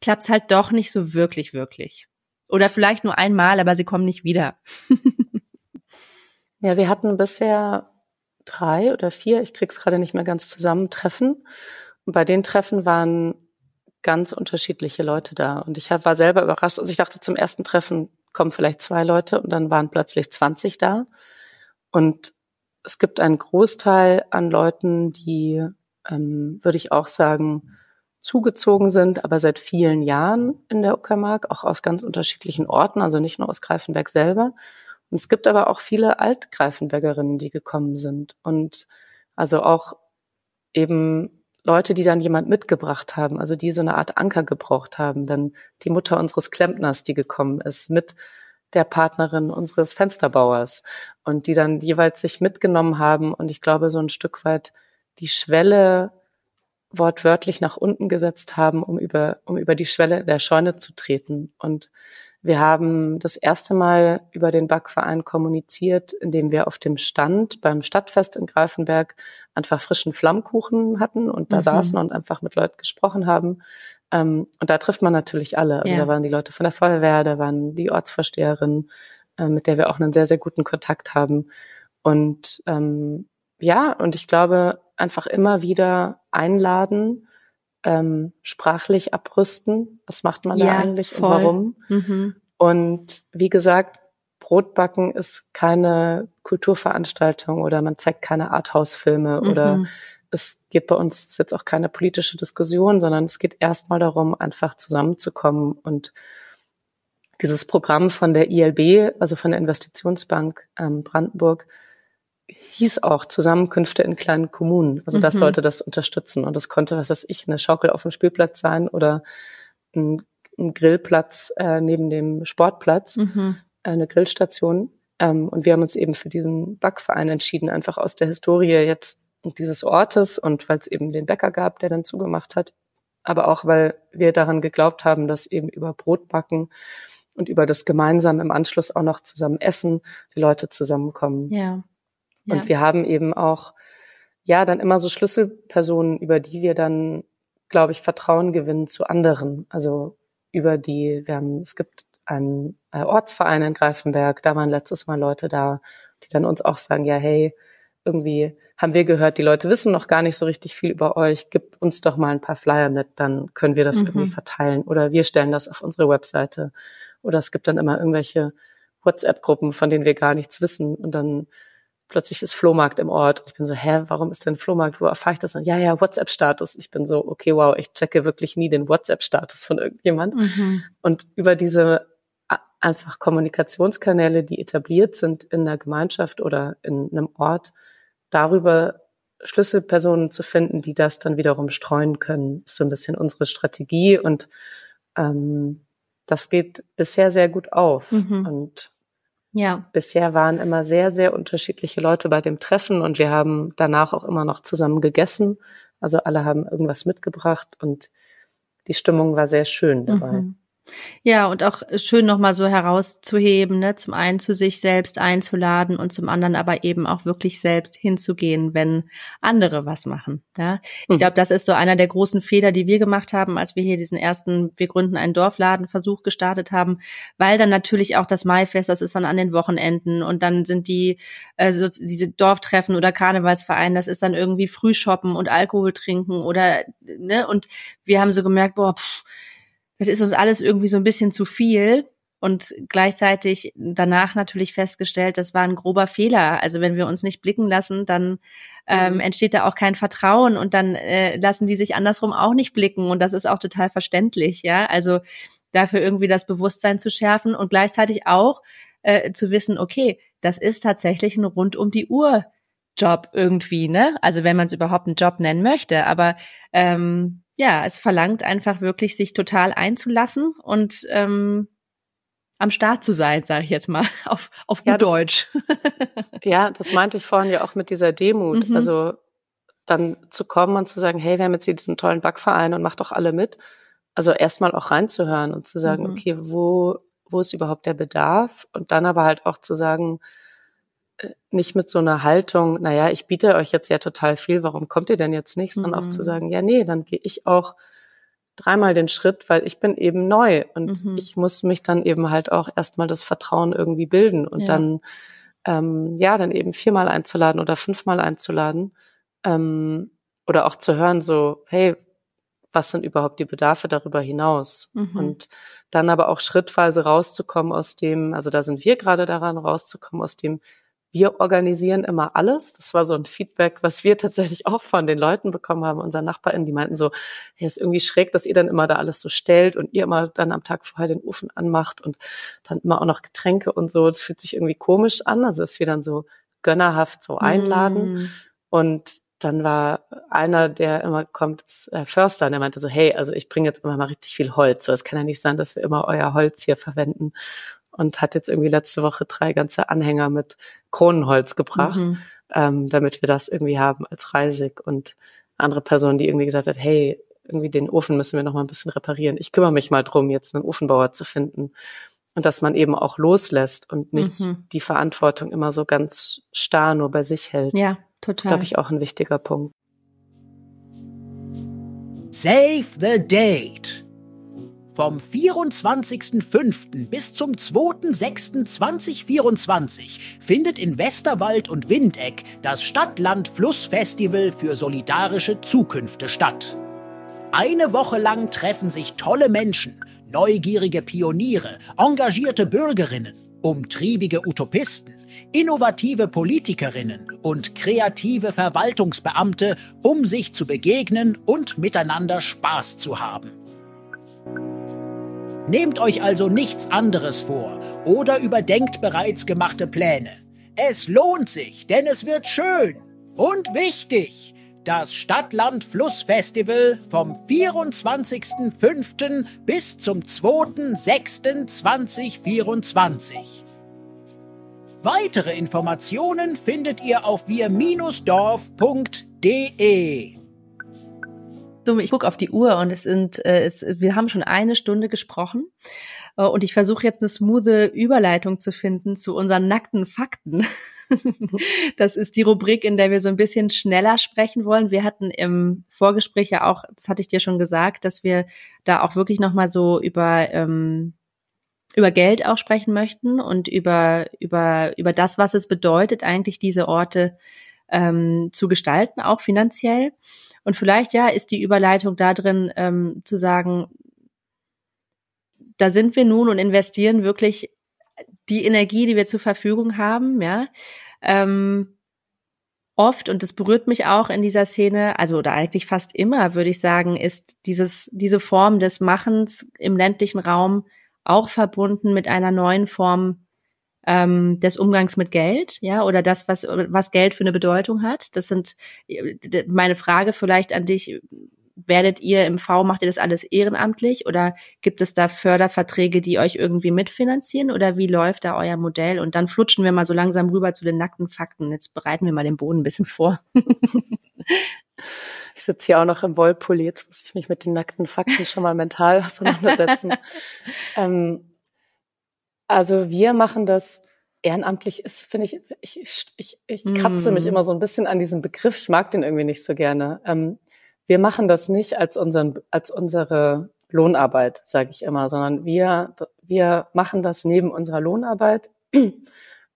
klappt es halt doch nicht so wirklich, wirklich. Oder vielleicht nur einmal, aber sie kommen nicht wieder. [laughs] ja, wir hatten bisher drei oder vier, ich krieg's gerade nicht mehr ganz zusammen, Treffen. Und bei den Treffen waren ganz unterschiedliche Leute da. Und ich war selber überrascht. Also ich dachte, zum ersten Treffen kommen vielleicht zwei Leute und dann waren plötzlich 20 da. Und es gibt einen Großteil an Leuten, die, ähm, würde ich auch sagen, zugezogen sind, aber seit vielen Jahren in der Uckermark, auch aus ganz unterschiedlichen Orten, also nicht nur aus Greifenberg selber. Und es gibt aber auch viele Altgreifenbergerinnen, die gekommen sind und also auch eben Leute, die dann jemand mitgebracht haben, also die so eine Art Anker gebraucht haben. Dann die Mutter unseres Klempners, die gekommen ist, mit der Partnerin unseres Fensterbauers und die dann jeweils sich mitgenommen haben und ich glaube so ein Stück weit die Schwelle wortwörtlich nach unten gesetzt haben, um über, um über die Schwelle der Scheune zu treten. Und wir haben das erste Mal über den Backverein kommuniziert, indem wir auf dem Stand beim Stadtfest in Greifenberg einfach frischen Flammkuchen hatten und da mhm. saßen und einfach mit Leuten gesprochen haben. Ähm, und da trifft man natürlich alle. Also ja. da waren die Leute von der Feuerwehr, da waren die Ortsvorsteherin, äh, mit der wir auch einen sehr, sehr guten Kontakt haben. Und ähm, ja, und ich glaube, einfach immer wieder einladen, ähm, sprachlich abrüsten. Was macht man ja, da eigentlich voll. und warum? Mhm. Und wie gesagt, Brotbacken ist keine Kulturveranstaltung oder man zeigt keine Arthouse-Filme mhm. oder es geht bei uns jetzt auch keine politische Diskussion, sondern es geht erstmal darum, einfach zusammenzukommen und dieses Programm von der ILB, also von der Investitionsbank ähm, Brandenburg, hieß auch Zusammenkünfte in kleinen Kommunen. Also das mhm. sollte das unterstützen. Und das konnte, was weiß ich, eine Schaukel auf dem Spielplatz sein oder ein, ein Grillplatz äh, neben dem Sportplatz, mhm. äh, eine Grillstation. Ähm, und wir haben uns eben für diesen Backverein entschieden, einfach aus der Historie jetzt dieses Ortes und weil es eben den Bäcker gab, der dann zugemacht hat, aber auch weil wir daran geglaubt haben, dass eben über Brotbacken und über das gemeinsam im Anschluss auch noch zusammen essen, die Leute zusammenkommen. Ja. Ja. Und wir haben eben auch, ja, dann immer so Schlüsselpersonen, über die wir dann, glaube ich, Vertrauen gewinnen zu anderen. Also über die, wir haben, es gibt einen äh, Ortsverein in Greifenberg, da waren letztes Mal Leute da, die dann uns auch sagen, ja, hey, irgendwie haben wir gehört, die Leute wissen noch gar nicht so richtig viel über euch, gib uns doch mal ein paar Flyer mit, dann können wir das mhm. irgendwie verteilen oder wir stellen das auf unsere Webseite oder es gibt dann immer irgendwelche WhatsApp-Gruppen, von denen wir gar nichts wissen und dann plötzlich ist Flohmarkt im Ort und ich bin so, hä, warum ist denn Flohmarkt, wo erfahre ich das? dann? ja, ja, WhatsApp-Status. Ich bin so, okay, wow, ich checke wirklich nie den WhatsApp-Status von irgendjemand. Mhm. Und über diese einfach Kommunikationskanäle, die etabliert sind in der Gemeinschaft oder in einem Ort, darüber Schlüsselpersonen zu finden, die das dann wiederum streuen können, ist so ein bisschen unsere Strategie und ähm, das geht bisher sehr gut auf. Mhm. Und ja. bisher waren immer sehr, sehr unterschiedliche Leute bei dem Treffen und wir haben danach auch immer noch zusammen gegessen. Also alle haben irgendwas mitgebracht und die Stimmung war sehr schön dabei. Mhm. Ja, und auch schön nochmal so herauszuheben, ne? zum einen zu sich selbst einzuladen und zum anderen aber eben auch wirklich selbst hinzugehen, wenn andere was machen. Ja? Ich mhm. glaube, das ist so einer der großen Fehler, die wir gemacht haben, als wir hier diesen ersten, wir gründen einen Dorfladenversuch gestartet haben, weil dann natürlich auch das Maifest, das ist dann an den Wochenenden und dann sind die, äh, so, diese Dorftreffen oder Karnevalsvereine, das ist dann irgendwie Frühshoppen und Alkohol trinken oder, ne, und wir haben so gemerkt, boah, pff, das ist uns alles irgendwie so ein bisschen zu viel und gleichzeitig danach natürlich festgestellt, das war ein grober Fehler. Also wenn wir uns nicht blicken lassen, dann ähm, mhm. entsteht da auch kein Vertrauen und dann äh, lassen die sich andersrum auch nicht blicken und das ist auch total verständlich, ja. Also dafür irgendwie das Bewusstsein zu schärfen und gleichzeitig auch äh, zu wissen, okay, das ist tatsächlich ein rund um die Uhr Job irgendwie, ne? Also wenn man es überhaupt einen Job nennen möchte, aber ähm, ja, es verlangt einfach wirklich, sich total einzulassen und ähm, am Start zu sein, sage ich jetzt mal, [laughs] auf, auf gut ja, das, Deutsch. [laughs] ja, das meinte ich vorhin ja auch mit dieser Demut. Mhm. Also dann zu kommen und zu sagen, hey, wir haben jetzt hier diesen tollen Backverein und macht doch alle mit. Also erstmal auch reinzuhören und zu sagen, mhm. okay, wo, wo ist überhaupt der Bedarf? Und dann aber halt auch zu sagen, nicht mit so einer Haltung, naja, ich biete euch jetzt ja total viel, warum kommt ihr denn jetzt nicht, sondern mhm. auch zu mhm. sagen, ja, nee, dann gehe ich auch dreimal den Schritt, weil ich bin eben neu und mhm. ich muss mich dann eben halt auch erstmal das Vertrauen irgendwie bilden und ja. dann, ähm, ja, dann eben viermal einzuladen oder fünfmal einzuladen ähm, oder auch zu hören, so, hey, was sind überhaupt die Bedarfe darüber hinaus? Mhm. Und dann aber auch schrittweise rauszukommen aus dem, also da sind wir gerade daran, rauszukommen aus dem, wir organisieren immer alles. Das war so ein Feedback, was wir tatsächlich auch von den Leuten bekommen haben, unseren NachbarInnen, die meinten so, hey, ist irgendwie schräg, dass ihr dann immer da alles so stellt und ihr immer dann am Tag vorher den Ofen anmacht und dann immer auch noch Getränke und so. Das fühlt sich irgendwie komisch an. Also dass wir dann so gönnerhaft so einladen. Mm. Und dann war einer, der immer kommt, ist äh, Förster, und der meinte so, hey, also ich bringe jetzt immer mal richtig viel Holz. So, es kann ja nicht sein, dass wir immer euer Holz hier verwenden und hat jetzt irgendwie letzte Woche drei ganze Anhänger mit Kronenholz gebracht, mhm. ähm, damit wir das irgendwie haben als Reisig und andere Person, die irgendwie gesagt hat, hey, irgendwie den Ofen müssen wir noch mal ein bisschen reparieren. Ich kümmere mich mal drum, jetzt einen Ofenbauer zu finden. Und dass man eben auch loslässt und nicht mhm. die Verantwortung immer so ganz starr nur bei sich hält. Ja, total. Glaube ich auch ein wichtiger Punkt. Save the date. Vom 24.05. bis zum 2.06.2024 findet in Westerwald und Windeck das Stadt-Land-Fluss-Festival für solidarische Zukünfte statt. Eine Woche lang treffen sich tolle Menschen, neugierige Pioniere, engagierte Bürgerinnen, umtriebige Utopisten, innovative Politikerinnen und kreative Verwaltungsbeamte, um sich zu begegnen und miteinander Spaß zu haben. Nehmt euch also nichts anderes vor oder überdenkt bereits gemachte Pläne. Es lohnt sich, denn es wird schön und wichtig. Das Stadtland-Fluss-Festival vom 24.05. bis zum 2.06.2024. Weitere Informationen findet ihr auf wir-dorf.de. Ich gucke auf die Uhr und es sind, äh, es, wir haben schon eine Stunde gesprochen. Äh, und ich versuche jetzt eine smoothe Überleitung zu finden zu unseren nackten Fakten. [laughs] das ist die Rubrik, in der wir so ein bisschen schneller sprechen wollen. Wir hatten im Vorgespräch ja auch, das hatte ich dir schon gesagt, dass wir da auch wirklich nochmal so über, ähm, über Geld auch sprechen möchten und über, über, über das, was es bedeutet, eigentlich diese Orte ähm, zu gestalten, auch finanziell. Und vielleicht ja ist die Überleitung da drin, ähm, zu sagen, da sind wir nun und investieren wirklich die Energie, die wir zur Verfügung haben, ja. Ähm, oft, und das berührt mich auch in dieser Szene, also oder eigentlich fast immer, würde ich sagen, ist dieses, diese Form des Machens im ländlichen Raum auch verbunden mit einer neuen Form ähm, des Umgangs mit Geld, ja, oder das, was, was Geld für eine Bedeutung hat. Das sind meine Frage vielleicht an dich werdet ihr im V, macht ihr das alles ehrenamtlich oder gibt es da Förderverträge, die euch irgendwie mitfinanzieren oder wie läuft da euer Modell? Und dann flutschen wir mal so langsam rüber zu den nackten Fakten. Jetzt bereiten wir mal den Boden ein bisschen vor. [laughs] ich sitze hier auch noch im Wollpulli, jetzt muss ich mich mit den nackten Fakten schon mal mental [laughs] auseinandersetzen. ähm, also wir machen das ehrenamtlich ist, finde ich, ich, ich, ich kratze mm. mich immer so ein bisschen an diesem Begriff. Ich mag den irgendwie nicht so gerne. Ähm, wir machen das nicht als unseren, als unsere Lohnarbeit, sage ich immer, sondern wir, wir machen das neben unserer Lohnarbeit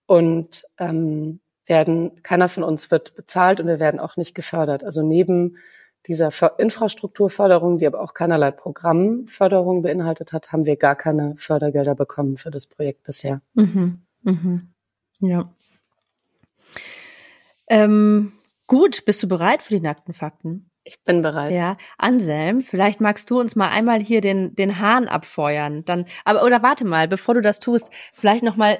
und ähm, werden, keiner von uns wird bezahlt und wir werden auch nicht gefördert. Also neben dieser Infrastrukturförderung, die aber auch keinerlei Programmförderung beinhaltet hat, haben wir gar keine Fördergelder bekommen für das Projekt bisher. Mhm. Mhm. Ja. Ähm, gut, bist du bereit für die nackten Fakten? Ich bin bereit. Ja, Anselm, vielleicht magst du uns mal einmal hier den den Hahn abfeuern. Dann, aber oder warte mal, bevor du das tust, vielleicht noch mal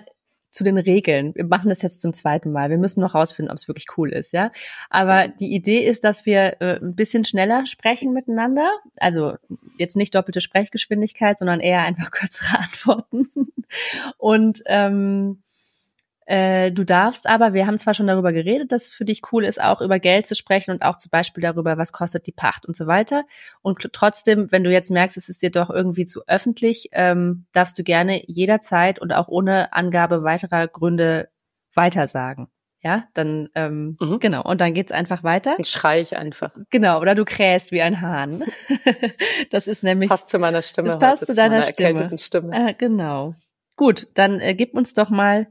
zu den Regeln. Wir machen das jetzt zum zweiten Mal. Wir müssen noch rausfinden, ob es wirklich cool ist, ja. Aber die Idee ist, dass wir äh, ein bisschen schneller sprechen miteinander. Also jetzt nicht doppelte Sprechgeschwindigkeit, sondern eher einfach [laughs] kürzere Antworten. Und ähm, äh, du darfst aber, wir haben zwar schon darüber geredet, dass es für dich cool ist, auch über Geld zu sprechen und auch zum Beispiel darüber, was kostet die Pacht und so weiter. Und trotzdem, wenn du jetzt merkst, es ist dir doch irgendwie zu öffentlich, ähm, darfst du gerne jederzeit und auch ohne Angabe weiterer Gründe weitersagen. Ja, dann ähm, mhm. genau. Und dann geht's einfach weiter. Dann schrei ich einfach. Genau, oder du krähst wie ein Hahn. [laughs] das ist nämlich passt zu meiner Stimme. Das passt zu deiner Stimme. Stimme. Äh, genau. Gut, dann äh, gib uns doch mal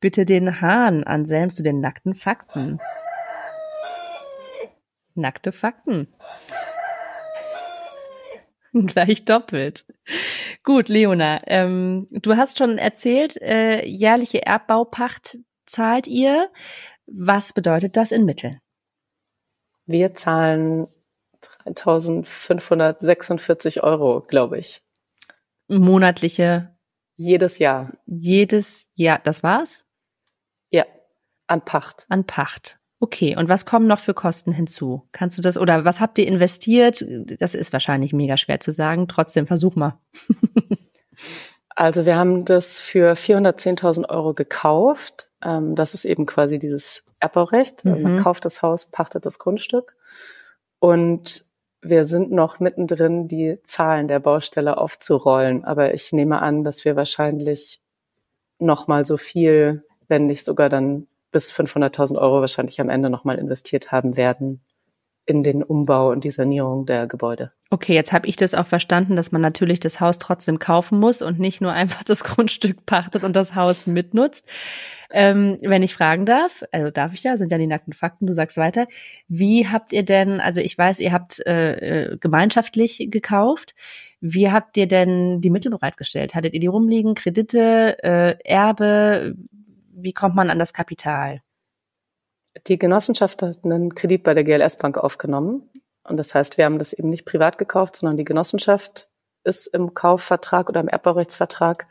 Bitte den Hahn, Anselm, zu den nackten Fakten. Nackte Fakten. [laughs] Gleich doppelt. Gut, Leona, ähm, du hast schon erzählt, äh, jährliche Erbbaupacht zahlt ihr. Was bedeutet das in Mitteln? Wir zahlen 3546 Euro, glaube ich. Monatliche jedes Jahr. Jedes Jahr. Das war's? Ja. An Pacht. An Pacht. Okay. Und was kommen noch für Kosten hinzu? Kannst du das oder was habt ihr investiert? Das ist wahrscheinlich mega schwer zu sagen. Trotzdem versuch mal. [laughs] also wir haben das für 410.000 Euro gekauft. Ähm, das ist eben quasi dieses Erbbaurecht. Mhm. Man kauft das Haus, pachtet das Grundstück. Und wir sind noch mittendrin, die Zahlen der Baustelle aufzurollen. Aber ich nehme an, dass wir wahrscheinlich noch mal so viel, wenn nicht sogar dann bis 500.000 Euro wahrscheinlich am Ende noch mal investiert haben werden in den Umbau und die Sanierung der Gebäude. Okay, jetzt habe ich das auch verstanden, dass man natürlich das Haus trotzdem kaufen muss und nicht nur einfach das [laughs] Grundstück pachtet und das Haus mitnutzt. Ähm, wenn ich fragen darf, also darf ich ja, sind ja die nackten Fakten, du sagst weiter. Wie habt ihr denn, also ich weiß, ihr habt äh, äh gemeinschaftlich gekauft. Wie habt ihr denn die Mittel bereitgestellt? Hattet ihr die rumliegen, Kredite, äh, Erbe? wie kommt man an das Kapital? Die Genossenschaft hat einen Kredit bei der GLS Bank aufgenommen. Und das heißt, wir haben das eben nicht privat gekauft, sondern die Genossenschaft ist im Kaufvertrag oder im Erbbaurechtsvertrag.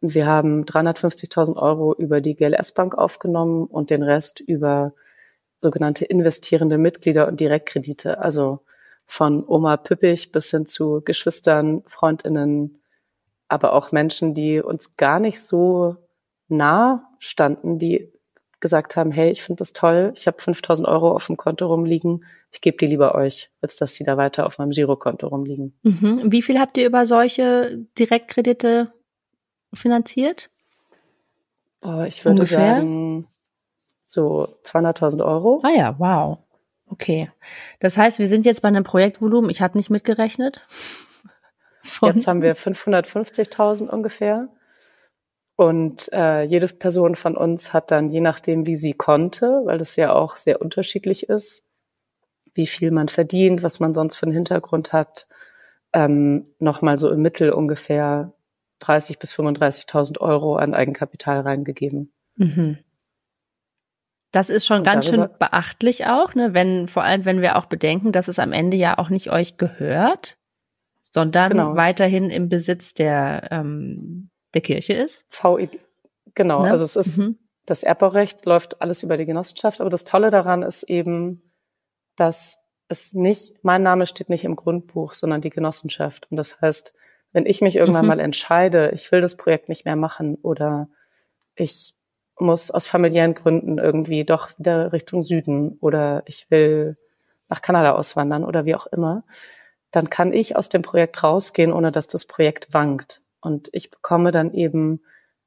Und wir haben 350.000 Euro über die GLS Bank aufgenommen und den Rest über sogenannte investierende Mitglieder und Direktkredite. Also von Oma Püppich bis hin zu Geschwistern, Freundinnen, aber auch Menschen, die uns gar nicht so nah standen, die gesagt haben, hey, ich finde das toll, ich habe 5000 Euro auf dem Konto rumliegen, ich gebe die lieber euch, als dass die da weiter auf meinem Girokonto rumliegen. Mhm. Wie viel habt ihr über solche Direktkredite finanziert? Oh, ich würde Ungefähr? sagen, so 200.000 Euro. Ah ja, wow. Okay. Das heißt, wir sind jetzt bei einem Projektvolumen, ich habe nicht mitgerechnet. Jetzt haben wir 550.000 ungefähr. Und äh, jede Person von uns hat dann, je nachdem, wie sie konnte, weil das ja auch sehr unterschiedlich ist, wie viel man verdient, was man sonst für einen Hintergrund hat, ähm, nochmal so im Mittel ungefähr 30 bis 35.000 Euro an Eigenkapital reingegeben. Mhm. Das ist schon Und ganz schön beachtlich auch, ne? wenn, vor allem wenn wir auch bedenken, dass es am Ende ja auch nicht euch gehört, sondern genau. weiterhin im Besitz der, ähm, der Kirche ist. VI, genau, ne? also es ist, mhm. das Erbbaurecht läuft alles über die Genossenschaft, aber das Tolle daran ist eben, dass es nicht, mein Name steht nicht im Grundbuch, sondern die Genossenschaft. Und das heißt, wenn ich mich irgendwann mhm. mal entscheide, ich will das Projekt nicht mehr machen oder ich muss aus familiären Gründen irgendwie doch wieder Richtung Süden oder ich will nach Kanada auswandern oder wie auch immer, dann kann ich aus dem Projekt rausgehen, ohne dass das Projekt wankt. Und ich bekomme dann eben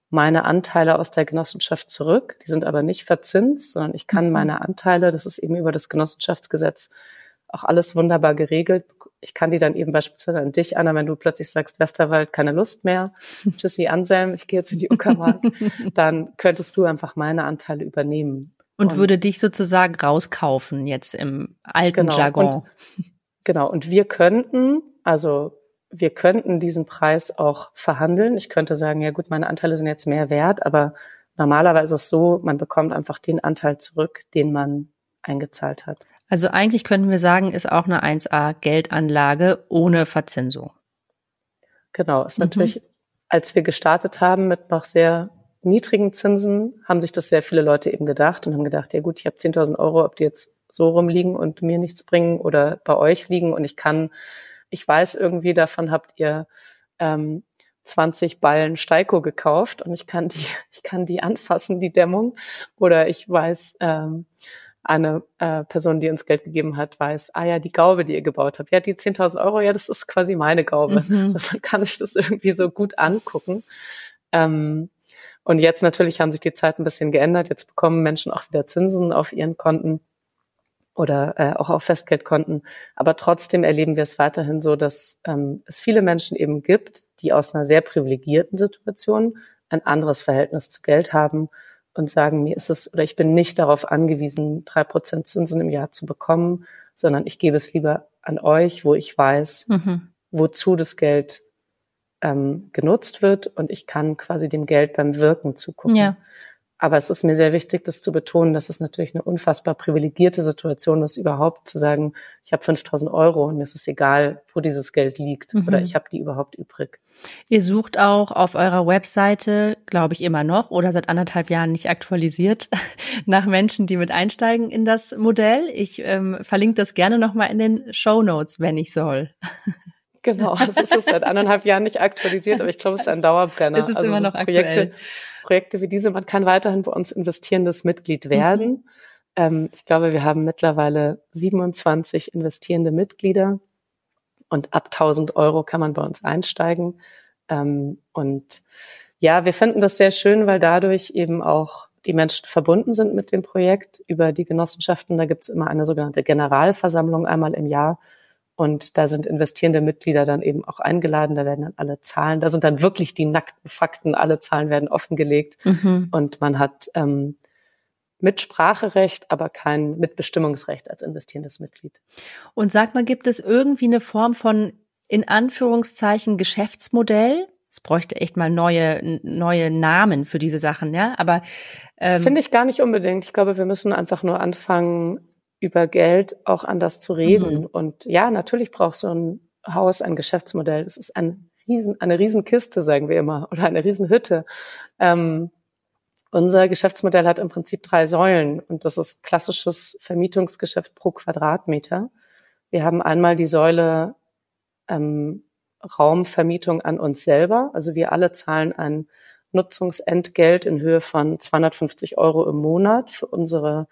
meine Anteile aus der Genossenschaft zurück. Die sind aber nicht verzinst, sondern ich kann mhm. meine Anteile, das ist eben über das Genossenschaftsgesetz auch alles wunderbar geregelt. Ich kann die dann eben beispielsweise an dich, Anna, wenn du plötzlich sagst, Westerwald, keine Lust mehr, [laughs] tschüssi Anselm, ich gehe jetzt in die Uckermark, [laughs] dann könntest du einfach meine Anteile übernehmen. Und, und, würde dich sozusagen rauskaufen jetzt im alten genau, Jargon. Und, genau, und wir könnten, also wir könnten diesen Preis auch verhandeln. Ich könnte sagen, ja gut, meine Anteile sind jetzt mehr wert, aber normalerweise ist es so, man bekommt einfach den Anteil zurück, den man eingezahlt hat. Also eigentlich könnten wir sagen, ist auch eine 1A Geldanlage ohne Verzinsung. Genau, ist mhm. natürlich, als wir gestartet haben mit noch sehr niedrigen Zinsen, haben sich das sehr viele Leute eben gedacht und haben gedacht, ja gut, ich habe 10.000 Euro, ob die jetzt so rumliegen und mir nichts bringen oder bei euch liegen und ich kann, ich weiß irgendwie, davon habt ihr ähm, 20 Ballen Steiko gekauft und ich kann die, [laughs] ich kann die anfassen, die Dämmung. Oder ich weiß, ähm, eine äh, Person, die uns Geld gegeben hat, weiß, ah ja, die Gaube, die ihr gebaut habt, ja, die 10.000 Euro, ja, das ist quasi meine Gaube. Mhm. So, man kann sich das irgendwie so gut angucken. Ähm, und jetzt natürlich haben sich die Zeiten ein bisschen geändert. Jetzt bekommen Menschen auch wieder Zinsen auf ihren Konten oder äh, auch auf Festgeldkonten. Aber trotzdem erleben wir es weiterhin so, dass ähm, es viele Menschen eben gibt, die aus einer sehr privilegierten Situation ein anderes Verhältnis zu Geld haben und sagen, mir ist es oder ich bin nicht darauf angewiesen, drei Prozent Zinsen im Jahr zu bekommen, sondern ich gebe es lieber an euch, wo ich weiß, mhm. wozu das Geld ähm, genutzt wird und ich kann quasi dem Geld beim Wirken zugucken. Ja. Aber es ist mir sehr wichtig, das zu betonen, dass es natürlich eine unfassbar privilegierte Situation ist, überhaupt zu sagen, ich habe 5000 Euro und mir ist es egal, wo dieses Geld liegt mhm. oder ich habe die überhaupt übrig. Ihr sucht auch auf eurer Webseite, glaube ich immer noch oder seit anderthalb Jahren nicht aktualisiert, [laughs] nach Menschen, die mit einsteigen in das Modell. Ich ähm, verlinke das gerne nochmal in den Show Notes, wenn ich soll. [laughs] Genau, also es ist seit anderthalb Jahren nicht aktualisiert, aber ich glaube, es ist ein Dauerbrenner. [laughs] Es ist also immer noch Projekte, Projekte wie diese, man kann weiterhin bei uns investierendes Mitglied werden. Mhm. Ähm, ich glaube, wir haben mittlerweile 27 investierende Mitglieder und ab 1000 Euro kann man bei uns einsteigen. Ähm, und ja, wir finden das sehr schön, weil dadurch eben auch die Menschen verbunden sind mit dem Projekt über die Genossenschaften. Da gibt es immer eine sogenannte Generalversammlung einmal im Jahr und da sind investierende Mitglieder dann eben auch eingeladen. Da werden dann alle Zahlen, da sind dann wirklich die nackten Fakten, alle Zahlen werden offengelegt. Mhm. Und man hat ähm, Mitspracherecht, aber kein Mitbestimmungsrecht als investierendes Mitglied. Und sag mal, gibt es irgendwie eine Form von in Anführungszeichen Geschäftsmodell? Es bräuchte echt mal neue, neue Namen für diese Sachen, ja. Aber ähm, finde ich gar nicht unbedingt. Ich glaube, wir müssen einfach nur anfangen, über Geld auch anders zu reden. Mhm. Und ja, natürlich braucht so ein Haus ein Geschäftsmodell. Das ist ein riesen, eine Riesenkiste, sagen wir immer, oder eine Riesenhütte. Ähm, unser Geschäftsmodell hat im Prinzip drei Säulen und das ist klassisches Vermietungsgeschäft pro Quadratmeter. Wir haben einmal die Säule ähm, Raumvermietung an uns selber. Also wir alle zahlen ein Nutzungsentgelt in Höhe von 250 Euro im Monat für unsere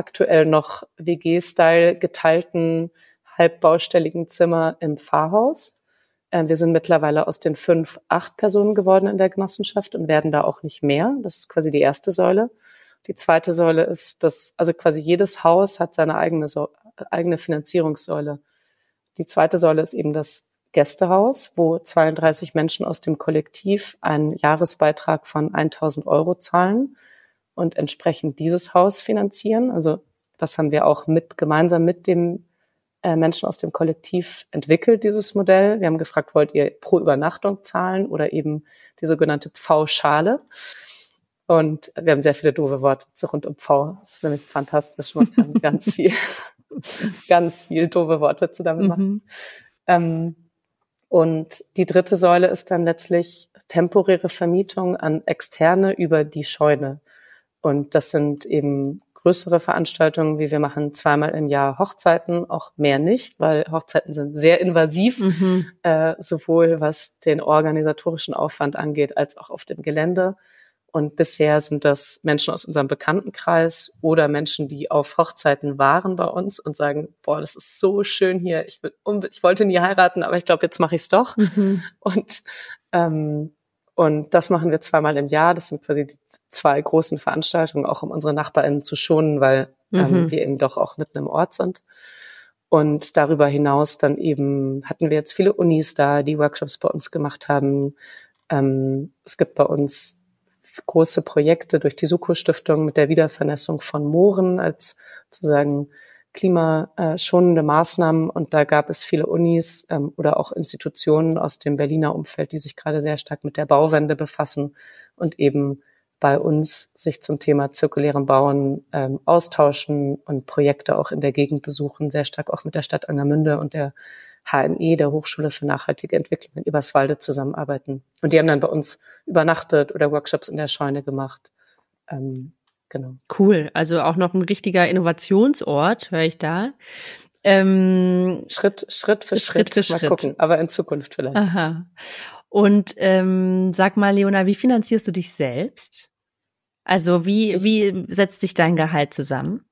aktuell noch WG-Style geteilten halbbaustelligen Zimmer im Pfarrhaus. Ähm, wir sind mittlerweile aus den fünf, acht Personen geworden in der Genossenschaft und werden da auch nicht mehr. Das ist quasi die erste Säule. Die zweite Säule ist, dass also quasi jedes Haus hat seine eigene, eigene Finanzierungssäule. Die zweite Säule ist eben das Gästehaus, wo 32 Menschen aus dem Kollektiv einen Jahresbeitrag von 1000 Euro zahlen und entsprechend dieses Haus finanzieren. Also das haben wir auch mit gemeinsam mit dem äh, Menschen aus dem Kollektiv entwickelt, dieses Modell. Wir haben gefragt, wollt ihr pro Übernachtung zahlen oder eben die sogenannte Pfau-Schale? Und wir haben sehr viele doofe Worte rund um Pfau. Das ist nämlich fantastisch. Man kann [laughs] ganz viel, ganz viel doofe Wortwitze damit machen. Mhm. Ähm, und die dritte Säule ist dann letztlich temporäre Vermietung an Externe über die Scheune. Und das sind eben größere Veranstaltungen, wie wir machen zweimal im Jahr Hochzeiten, auch mehr nicht, weil Hochzeiten sind sehr invasiv, mhm. äh, sowohl was den organisatorischen Aufwand angeht, als auch auf dem Gelände. Und bisher sind das Menschen aus unserem Bekanntenkreis oder Menschen, die auf Hochzeiten waren bei uns und sagen, boah, das ist so schön hier. Ich, will, ich wollte nie heiraten, aber ich glaube, jetzt mache ich es doch. Mhm. Und, ähm, und das machen wir zweimal im Jahr. Das sind quasi die zwei großen Veranstaltungen, auch um unsere NachbarInnen zu schonen, weil ähm, mhm. wir eben doch auch mitten im Ort sind. Und darüber hinaus dann eben hatten wir jetzt viele Unis da, die Workshops bei uns gemacht haben. Ähm, es gibt bei uns große Projekte durch die Suko-Stiftung mit der Wiedervernässung von Mooren als sozusagen klimaschonende Maßnahmen. Und da gab es viele Unis ähm, oder auch Institutionen aus dem Berliner Umfeld, die sich gerade sehr stark mit der Bauwende befassen und eben bei uns sich zum Thema zirkulären Bauen ähm, austauschen und Projekte auch in der Gegend besuchen, sehr stark auch mit der Stadt Angermünde und der HNE, der Hochschule für nachhaltige Entwicklung in Eberswalde zusammenarbeiten. Und die haben dann bei uns übernachtet oder Workshops in der Scheune gemacht. Ähm, genau. Cool. Also auch noch ein richtiger Innovationsort, höre ich da. Ähm, Schritt, Schritt für Schritt. Schritt für Mal Schritt. gucken, aber in Zukunft vielleicht. Aha. Und ähm, sag mal, Leona, wie finanzierst du dich selbst? Also wie, wie setzt sich dein Gehalt zusammen?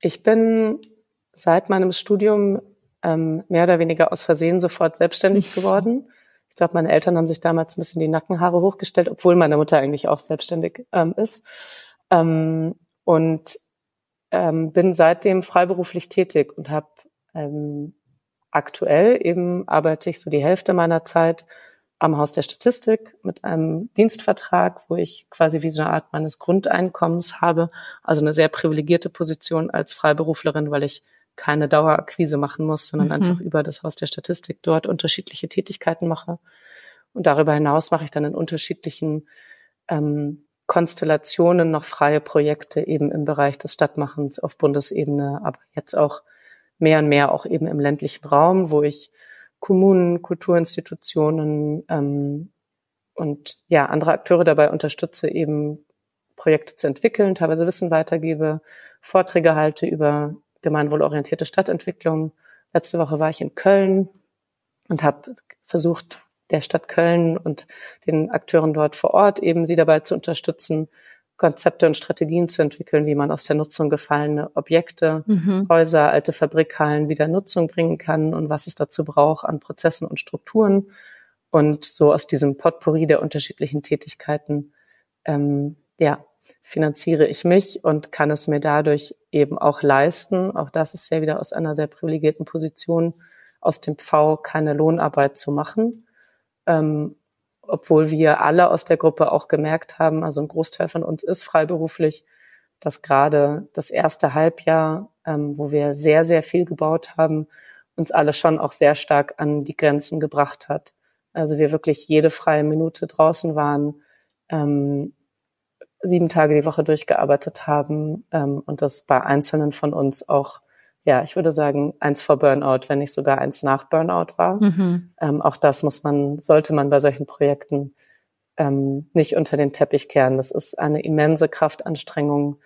Ich bin seit meinem Studium ähm, mehr oder weniger aus Versehen sofort selbstständig [laughs] geworden. Ich glaube, meine Eltern haben sich damals ein bisschen die Nackenhaare hochgestellt, obwohl meine Mutter eigentlich auch selbstständig ähm, ist. Ähm, und ähm, bin seitdem freiberuflich tätig und habe ähm, aktuell eben arbeite ich so die Hälfte meiner Zeit am Haus der Statistik mit einem Dienstvertrag, wo ich quasi wie so eine Art meines Grundeinkommens habe, also eine sehr privilegierte Position als Freiberuflerin, weil ich keine Dauerakquise machen muss, sondern mhm. einfach über das Haus der Statistik dort unterschiedliche Tätigkeiten mache. Und darüber hinaus mache ich dann in unterschiedlichen ähm, Konstellationen noch freie Projekte eben im Bereich des Stadtmachens auf Bundesebene, aber jetzt auch mehr und mehr auch eben im ländlichen Raum, wo ich Kommunen, Kulturinstitutionen ähm, und ja andere Akteure dabei unterstütze, eben Projekte zu entwickeln, teilweise Wissen weitergebe, Vorträge halte über gemeinwohlorientierte Stadtentwicklung. Letzte Woche war ich in Köln und habe versucht, der Stadt Köln und den Akteuren dort vor Ort eben sie dabei zu unterstützen, Konzepte und Strategien zu entwickeln, wie man aus der Nutzung gefallene Objekte, mhm. Häuser, alte Fabrikhallen wieder Nutzung bringen kann und was es dazu braucht an Prozessen und Strukturen. Und so aus diesem Potpourri der unterschiedlichen Tätigkeiten, ähm, ja, finanziere ich mich und kann es mir dadurch eben auch leisten. Auch das ist ja wieder aus einer sehr privilegierten Position, aus dem V keine Lohnarbeit zu machen. Ähm, obwohl wir alle aus der Gruppe auch gemerkt haben, also ein Großteil von uns ist freiberuflich, dass gerade das erste Halbjahr, ähm, wo wir sehr, sehr viel gebaut haben, uns alle schon auch sehr stark an die Grenzen gebracht hat, Also wir wirklich jede freie Minute draußen waren, ähm, sieben Tage die Woche durchgearbeitet haben ähm, und das bei Einzelnen von uns auch, ja, ich würde sagen, eins vor Burnout, wenn nicht sogar eins nach Burnout war. Mhm. Ähm, auch das muss man, sollte man bei solchen Projekten ähm, nicht unter den Teppich kehren. Das ist eine immense Kraftanstrengung.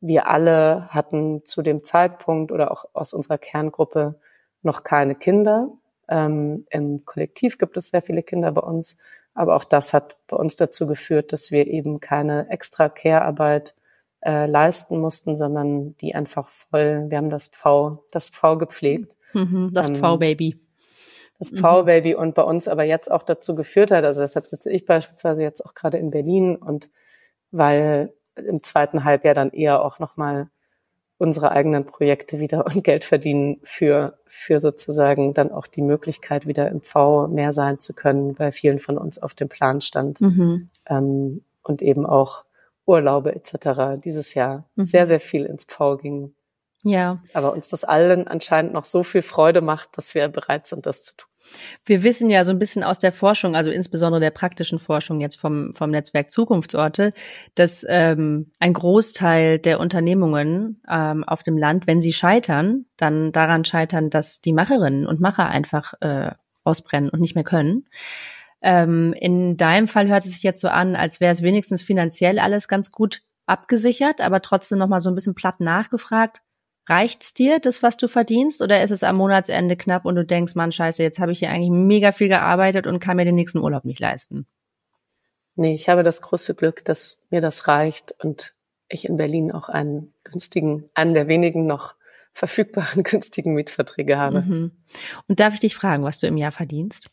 Wir alle hatten zu dem Zeitpunkt oder auch aus unserer Kerngruppe noch keine Kinder. Ähm, Im Kollektiv gibt es sehr viele Kinder bei uns. Aber auch das hat bei uns dazu geführt, dass wir eben keine extra Care-Arbeit äh, leisten mussten, sondern die einfach voll, wir haben das Pfau, das Pfau gepflegt. Mhm, das ähm, Pfau-Baby. Das Pfau-Baby und bei uns aber jetzt auch dazu geführt hat, also deshalb sitze ich beispielsweise jetzt auch gerade in Berlin und weil im zweiten Halbjahr dann eher auch nochmal unsere eigenen Projekte wieder [laughs] und Geld verdienen für, für sozusagen dann auch die Möglichkeit, wieder im V mehr sein zu können, bei vielen von uns auf dem Plan stand. Mhm. Ähm, und eben auch Urlaube etc. dieses Jahr mhm. sehr, sehr viel ins V ging. Ja. Aber uns das allen anscheinend noch so viel Freude macht, dass wir bereit sind, das zu tun. Wir wissen ja so ein bisschen aus der Forschung, also insbesondere der praktischen Forschung jetzt vom, vom Netzwerk Zukunftsorte, dass ähm, ein Großteil der Unternehmungen ähm, auf dem Land, wenn sie scheitern, dann daran scheitern, dass die Macherinnen und Macher einfach äh, ausbrennen und nicht mehr können. Ähm, in deinem Fall hört es sich jetzt so an, als wäre es wenigstens finanziell alles ganz gut abgesichert, aber trotzdem noch mal so ein bisschen platt nachgefragt. Reicht's dir, das, was du verdienst, oder ist es am Monatsende knapp und du denkst, Mann, scheiße, jetzt habe ich hier eigentlich mega viel gearbeitet und kann mir den nächsten Urlaub nicht leisten? Nee, ich habe das große Glück, dass mir das reicht und ich in Berlin auch einen günstigen, einen der wenigen noch verfügbaren [laughs] günstigen Mietverträge habe. Mhm. Und darf ich dich fragen, was du im Jahr verdienst?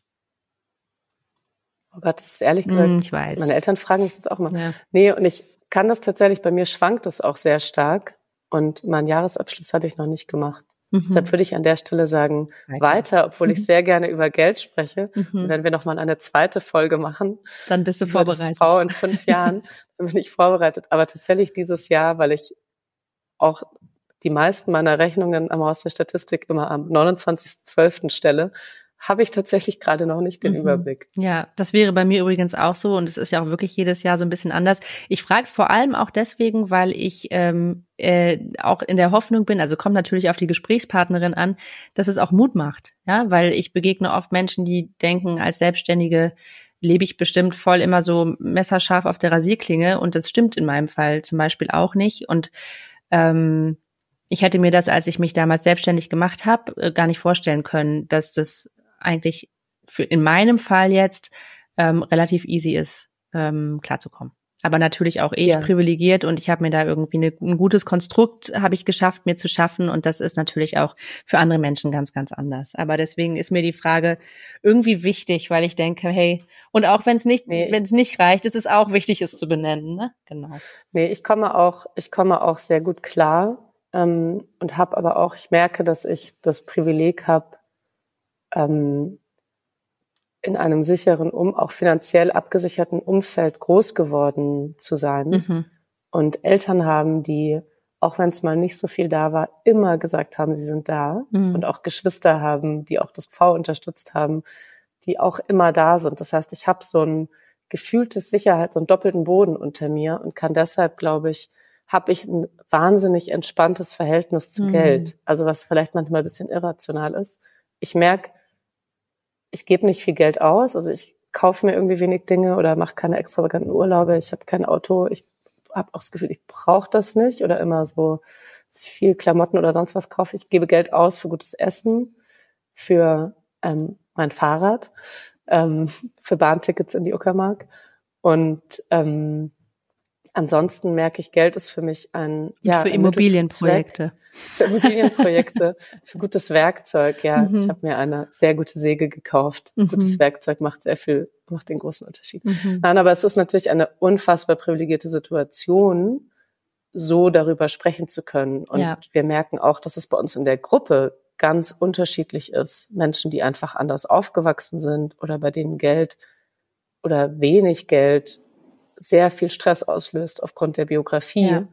Oh Gott, das ist ehrlich gesagt. Mm, ich weiß. Meine Eltern fragen mich das auch mal. Ja. Nee, und ich kann das tatsächlich, bei mir schwankt es auch sehr stark. Und meinen Jahresabschluss habe ich noch nicht gemacht. Mhm. Deshalb würde ich an der Stelle sagen, weiter, weiter obwohl ich [laughs] sehr gerne über Geld spreche. Mhm. Und wenn wir nochmal eine zweite Folge machen, dann bist du vorbereitet. Frau in fünf [laughs] Jahren, dann bin ich vorbereitet. Aber tatsächlich dieses Jahr, weil ich auch die meisten meiner Rechnungen am Haus der Statistik immer am 29.12. stelle, habe ich tatsächlich gerade noch nicht den mhm. Überblick. Ja, das wäre bei mir übrigens auch so und es ist ja auch wirklich jedes Jahr so ein bisschen anders. Ich frage es vor allem auch deswegen, weil ich ähm, äh, auch in der Hoffnung bin, also kommt natürlich auf die Gesprächspartnerin an, dass es auch Mut macht, ja, weil ich begegne oft Menschen, die denken, als Selbstständige lebe ich bestimmt voll immer so messerscharf auf der Rasierklinge und das stimmt in meinem Fall zum Beispiel auch nicht und ähm, ich hätte mir das, als ich mich damals selbstständig gemacht habe, äh, gar nicht vorstellen können, dass das eigentlich für in meinem Fall jetzt ähm, relativ easy ist, ähm, klarzukommen. Aber natürlich auch ich ja. privilegiert und ich habe mir da irgendwie eine, ein gutes Konstrukt habe ich geschafft, mir zu schaffen und das ist natürlich auch für andere Menschen ganz, ganz anders. Aber deswegen ist mir die Frage irgendwie wichtig, weil ich denke, hey, und auch wenn es nicht, nee, wenn es nicht reicht, ist es auch wichtig, es zu benennen, ne? Genau. Nee, ich komme auch, ich komme auch sehr gut klar ähm, und habe aber auch, ich merke, dass ich das Privileg habe, ähm, in einem sicheren, um auch finanziell abgesicherten Umfeld groß geworden zu sein mhm. und Eltern haben, die auch wenn es mal nicht so viel da war, immer gesagt haben, sie sind da mhm. und auch Geschwister haben, die auch das V unterstützt haben, die auch immer da sind. Das heißt, ich habe so ein gefühltes Sicherheit, so einen doppelten Boden unter mir und kann deshalb, glaube ich, habe ich ein wahnsinnig entspanntes Verhältnis zu mhm. Geld. Also was vielleicht manchmal ein bisschen irrational ist. Ich merke, ich gebe nicht viel Geld aus, also ich kaufe mir irgendwie wenig Dinge oder mache keine extravaganten Urlaube, ich habe kein Auto, ich habe auch das Gefühl, ich brauche das nicht oder immer so viel Klamotten oder sonst was kaufe. Ich gebe Geld aus für gutes Essen, für ähm, mein Fahrrad, ähm, [laughs] für Bahntickets in die Uckermark. Und ähm, Ansonsten merke ich, Geld ist für mich ein ja, für Immobilienprojekte. Für Immobilienprojekte, [laughs] für gutes Werkzeug, ja. Mhm. Ich habe mir eine sehr gute Säge gekauft. Mhm. Gutes Werkzeug macht sehr viel, macht den großen Unterschied. Mhm. Nein, aber es ist natürlich eine unfassbar privilegierte Situation, so darüber sprechen zu können. Und ja. wir merken auch, dass es bei uns in der Gruppe ganz unterschiedlich ist. Menschen, die einfach anders aufgewachsen sind oder bei denen Geld oder wenig Geld sehr viel Stress auslöst aufgrund der Biografie. Ja.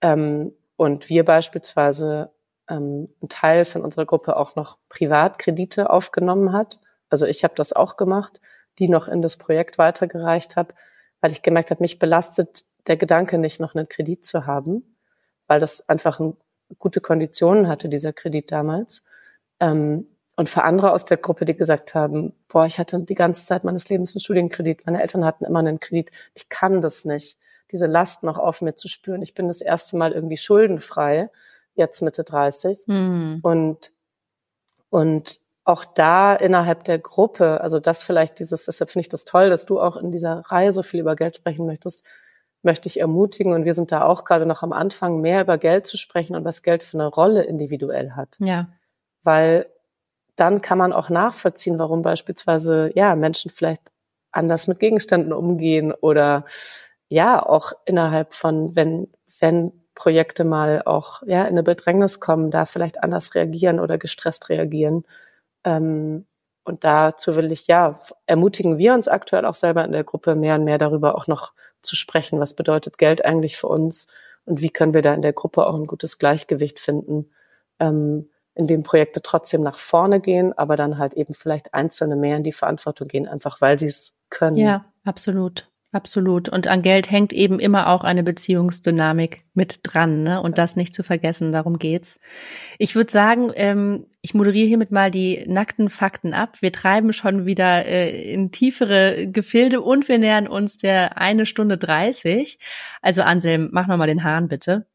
Ähm, und wir beispielsweise ähm, ein Teil von unserer Gruppe auch noch Privatkredite aufgenommen hat. Also ich habe das auch gemacht, die noch in das Projekt weitergereicht habe, weil ich gemerkt habe, mich belastet der Gedanke nicht, noch einen Kredit zu haben, weil das einfach ein, gute Konditionen hatte, dieser Kredit damals. Ähm, und für andere aus der Gruppe, die gesagt haben, boah, ich hatte die ganze Zeit meines Lebens einen Studienkredit, meine Eltern hatten immer einen Kredit, ich kann das nicht, diese Last noch auf mir zu spüren. Ich bin das erste Mal irgendwie schuldenfrei, jetzt Mitte 30. Mhm. Und, und auch da innerhalb der Gruppe, also das vielleicht dieses, deshalb finde ich das toll, dass du auch in dieser Reihe so viel über Geld sprechen möchtest, möchte ich ermutigen. Und wir sind da auch gerade noch am Anfang, mehr über Geld zu sprechen und was Geld für eine Rolle individuell hat. Ja. Weil dann kann man auch nachvollziehen, warum beispielsweise, ja, Menschen vielleicht anders mit Gegenständen umgehen oder ja, auch innerhalb von, wenn, wenn Projekte mal auch, ja, in eine Bedrängnis kommen, da vielleicht anders reagieren oder gestresst reagieren. Ähm, und dazu will ich, ja, ermutigen wir uns aktuell auch selber in der Gruppe mehr und mehr darüber auch noch zu sprechen. Was bedeutet Geld eigentlich für uns? Und wie können wir da in der Gruppe auch ein gutes Gleichgewicht finden? Ähm, in dem Projekte trotzdem nach vorne gehen, aber dann halt eben vielleicht Einzelne mehr in die Verantwortung gehen, einfach weil sie es können. Ja, absolut. Absolut. Und an Geld hängt eben immer auch eine Beziehungsdynamik mit dran, ne? Und das nicht zu vergessen, darum geht's. Ich würde sagen, ähm, ich moderiere hiermit mal die nackten Fakten ab. Wir treiben schon wieder äh, in tiefere Gefilde und wir nähern uns der eine Stunde dreißig. Also Anselm, mach noch mal den Hahn bitte.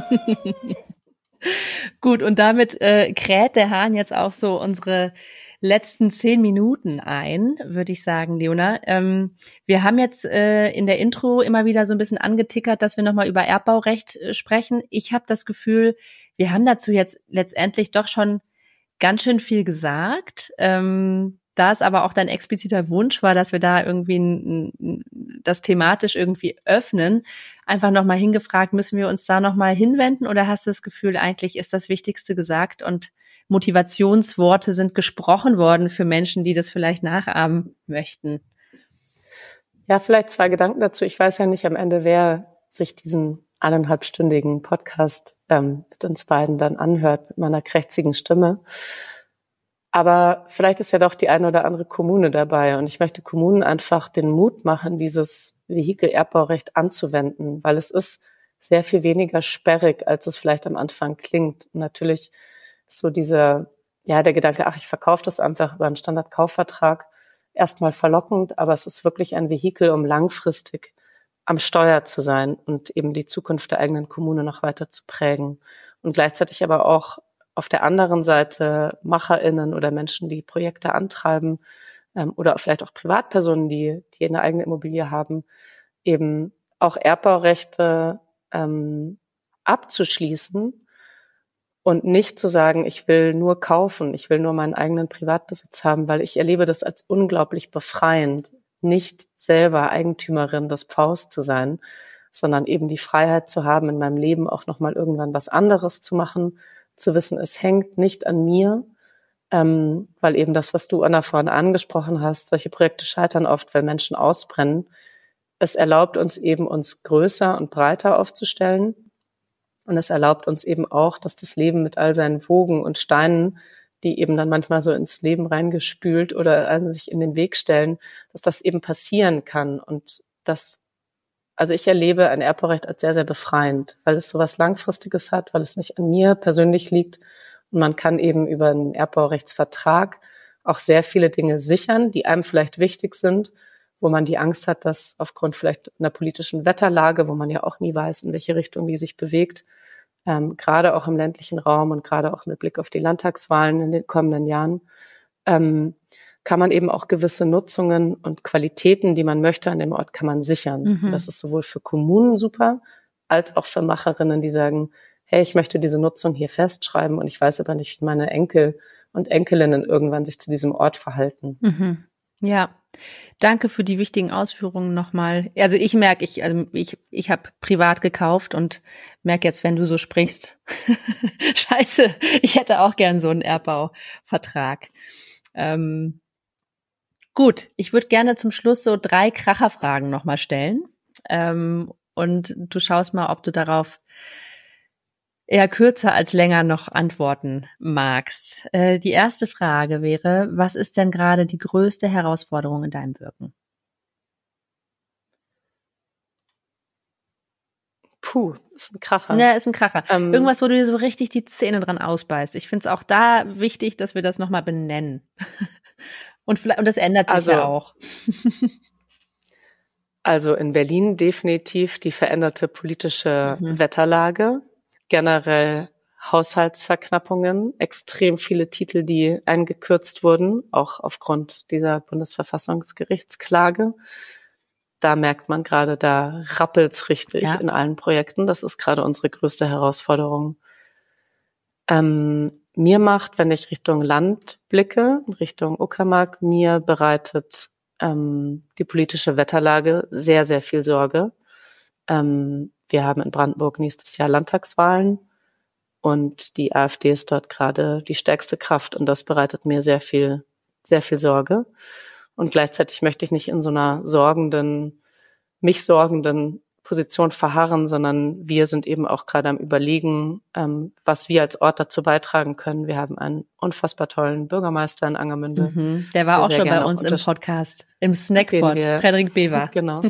[laughs] Gut, und damit äh, kräht der Hahn jetzt auch so unsere letzten zehn Minuten ein, würde ich sagen, Leona. Ähm, wir haben jetzt äh, in der Intro immer wieder so ein bisschen angetickert, dass wir nochmal über Erbbaurecht äh, sprechen. Ich habe das Gefühl, wir haben dazu jetzt letztendlich doch schon ganz schön viel gesagt. Ähm, da es aber auch dein expliziter Wunsch war, dass wir da irgendwie das thematisch irgendwie öffnen, einfach nochmal hingefragt, müssen wir uns da nochmal hinwenden oder hast du das Gefühl, eigentlich ist das Wichtigste gesagt und Motivationsworte sind gesprochen worden für Menschen, die das vielleicht nachahmen möchten? Ja, vielleicht zwei Gedanken dazu. Ich weiß ja nicht am Ende, wer sich diesen eineinhalbstündigen Podcast ähm, mit uns beiden dann anhört, mit meiner krächzigen Stimme. Aber vielleicht ist ja doch die eine oder andere Kommune dabei. Und ich möchte Kommunen einfach den Mut machen, dieses Vehikel-Erbbaurecht anzuwenden, weil es ist sehr viel weniger sperrig, als es vielleicht am Anfang klingt. Und natürlich so dieser, ja, der Gedanke, ach, ich verkaufe das einfach über einen Standardkaufvertrag, erstmal verlockend, aber es ist wirklich ein Vehikel, um langfristig am Steuer zu sein und eben die Zukunft der eigenen Kommune noch weiter zu prägen. Und gleichzeitig aber auch auf der anderen Seite MacherInnen oder Menschen, die Projekte antreiben ähm, oder vielleicht auch Privatpersonen, die, die eine eigene Immobilie haben, eben auch Erbbaurechte ähm, abzuschließen und nicht zu sagen, ich will nur kaufen, ich will nur meinen eigenen Privatbesitz haben, weil ich erlebe das als unglaublich befreiend, nicht selber Eigentümerin des Pfaus zu sein, sondern eben die Freiheit zu haben, in meinem Leben auch nochmal irgendwann was anderes zu machen zu wissen, es hängt nicht an mir, ähm, weil eben das, was du Anna vorhin angesprochen hast, solche Projekte scheitern oft, weil Menschen ausbrennen. Es erlaubt uns eben, uns größer und breiter aufzustellen. Und es erlaubt uns eben auch, dass das Leben mit all seinen Wogen und Steinen, die eben dann manchmal so ins Leben reingespült oder sich in den Weg stellen, dass das eben passieren kann und dass also ich erlebe ein Erbbaurecht als sehr, sehr befreiend, weil es so was Langfristiges hat, weil es nicht an mir persönlich liegt. Und man kann eben über einen Erbbaurechtsvertrag auch sehr viele Dinge sichern, die einem vielleicht wichtig sind, wo man die Angst hat, dass aufgrund vielleicht einer politischen Wetterlage, wo man ja auch nie weiß, in welche Richtung die sich bewegt, ähm, gerade auch im ländlichen Raum und gerade auch mit Blick auf die Landtagswahlen in den kommenden Jahren, ähm, kann man eben auch gewisse Nutzungen und Qualitäten, die man möchte an dem Ort, kann man sichern. Mhm. Das ist sowohl für Kommunen super, als auch für Macherinnen, die sagen, hey, ich möchte diese Nutzung hier festschreiben und ich weiß aber nicht, wie meine Enkel und Enkelinnen irgendwann sich zu diesem Ort verhalten. Mhm. Ja, danke für die wichtigen Ausführungen nochmal. Also ich merke, ich, also ich, ich habe privat gekauft und merke jetzt, wenn du so sprichst, [laughs] scheiße, ich hätte auch gern so einen Erbbauvertrag. Ähm, Gut, ich würde gerne zum Schluss so drei Kracherfragen nochmal stellen. Ähm, und du schaust mal, ob du darauf eher kürzer als länger noch antworten magst. Äh, die erste Frage wäre, was ist denn gerade die größte Herausforderung in deinem Wirken? Puh, ist ein Kracher. Ja, ist ein Kracher. Ähm, Irgendwas, wo du dir so richtig die Zähne dran ausbeißt. Ich finde es auch da wichtig, dass wir das nochmal benennen. [laughs] und, vielleicht, und das ändert sich also, ja auch. [laughs] also in Berlin definitiv die veränderte politische mhm. Wetterlage, generell Haushaltsverknappungen, extrem viele Titel, die eingekürzt wurden, auch aufgrund dieser Bundesverfassungsgerichtsklage da merkt man gerade, da rappelt's richtig ja. in allen Projekten. Das ist gerade unsere größte Herausforderung. Ähm, mir macht, wenn ich Richtung Land blicke, Richtung Uckermark, mir bereitet ähm, die politische Wetterlage sehr, sehr viel Sorge. Ähm, wir haben in Brandenburg nächstes Jahr Landtagswahlen und die AfD ist dort gerade die stärkste Kraft und das bereitet mir sehr viel, sehr viel Sorge. Und gleichzeitig möchte ich nicht in so einer sorgenden, mich sorgenden Position verharren, sondern wir sind eben auch gerade am Überlegen, ähm, was wir als Ort dazu beitragen können. Wir haben einen unfassbar tollen Bürgermeister in Angermünde. Mhm, der war auch schon bei uns im Podcast, im Snackpot, Frederik Bever. [laughs] Genau,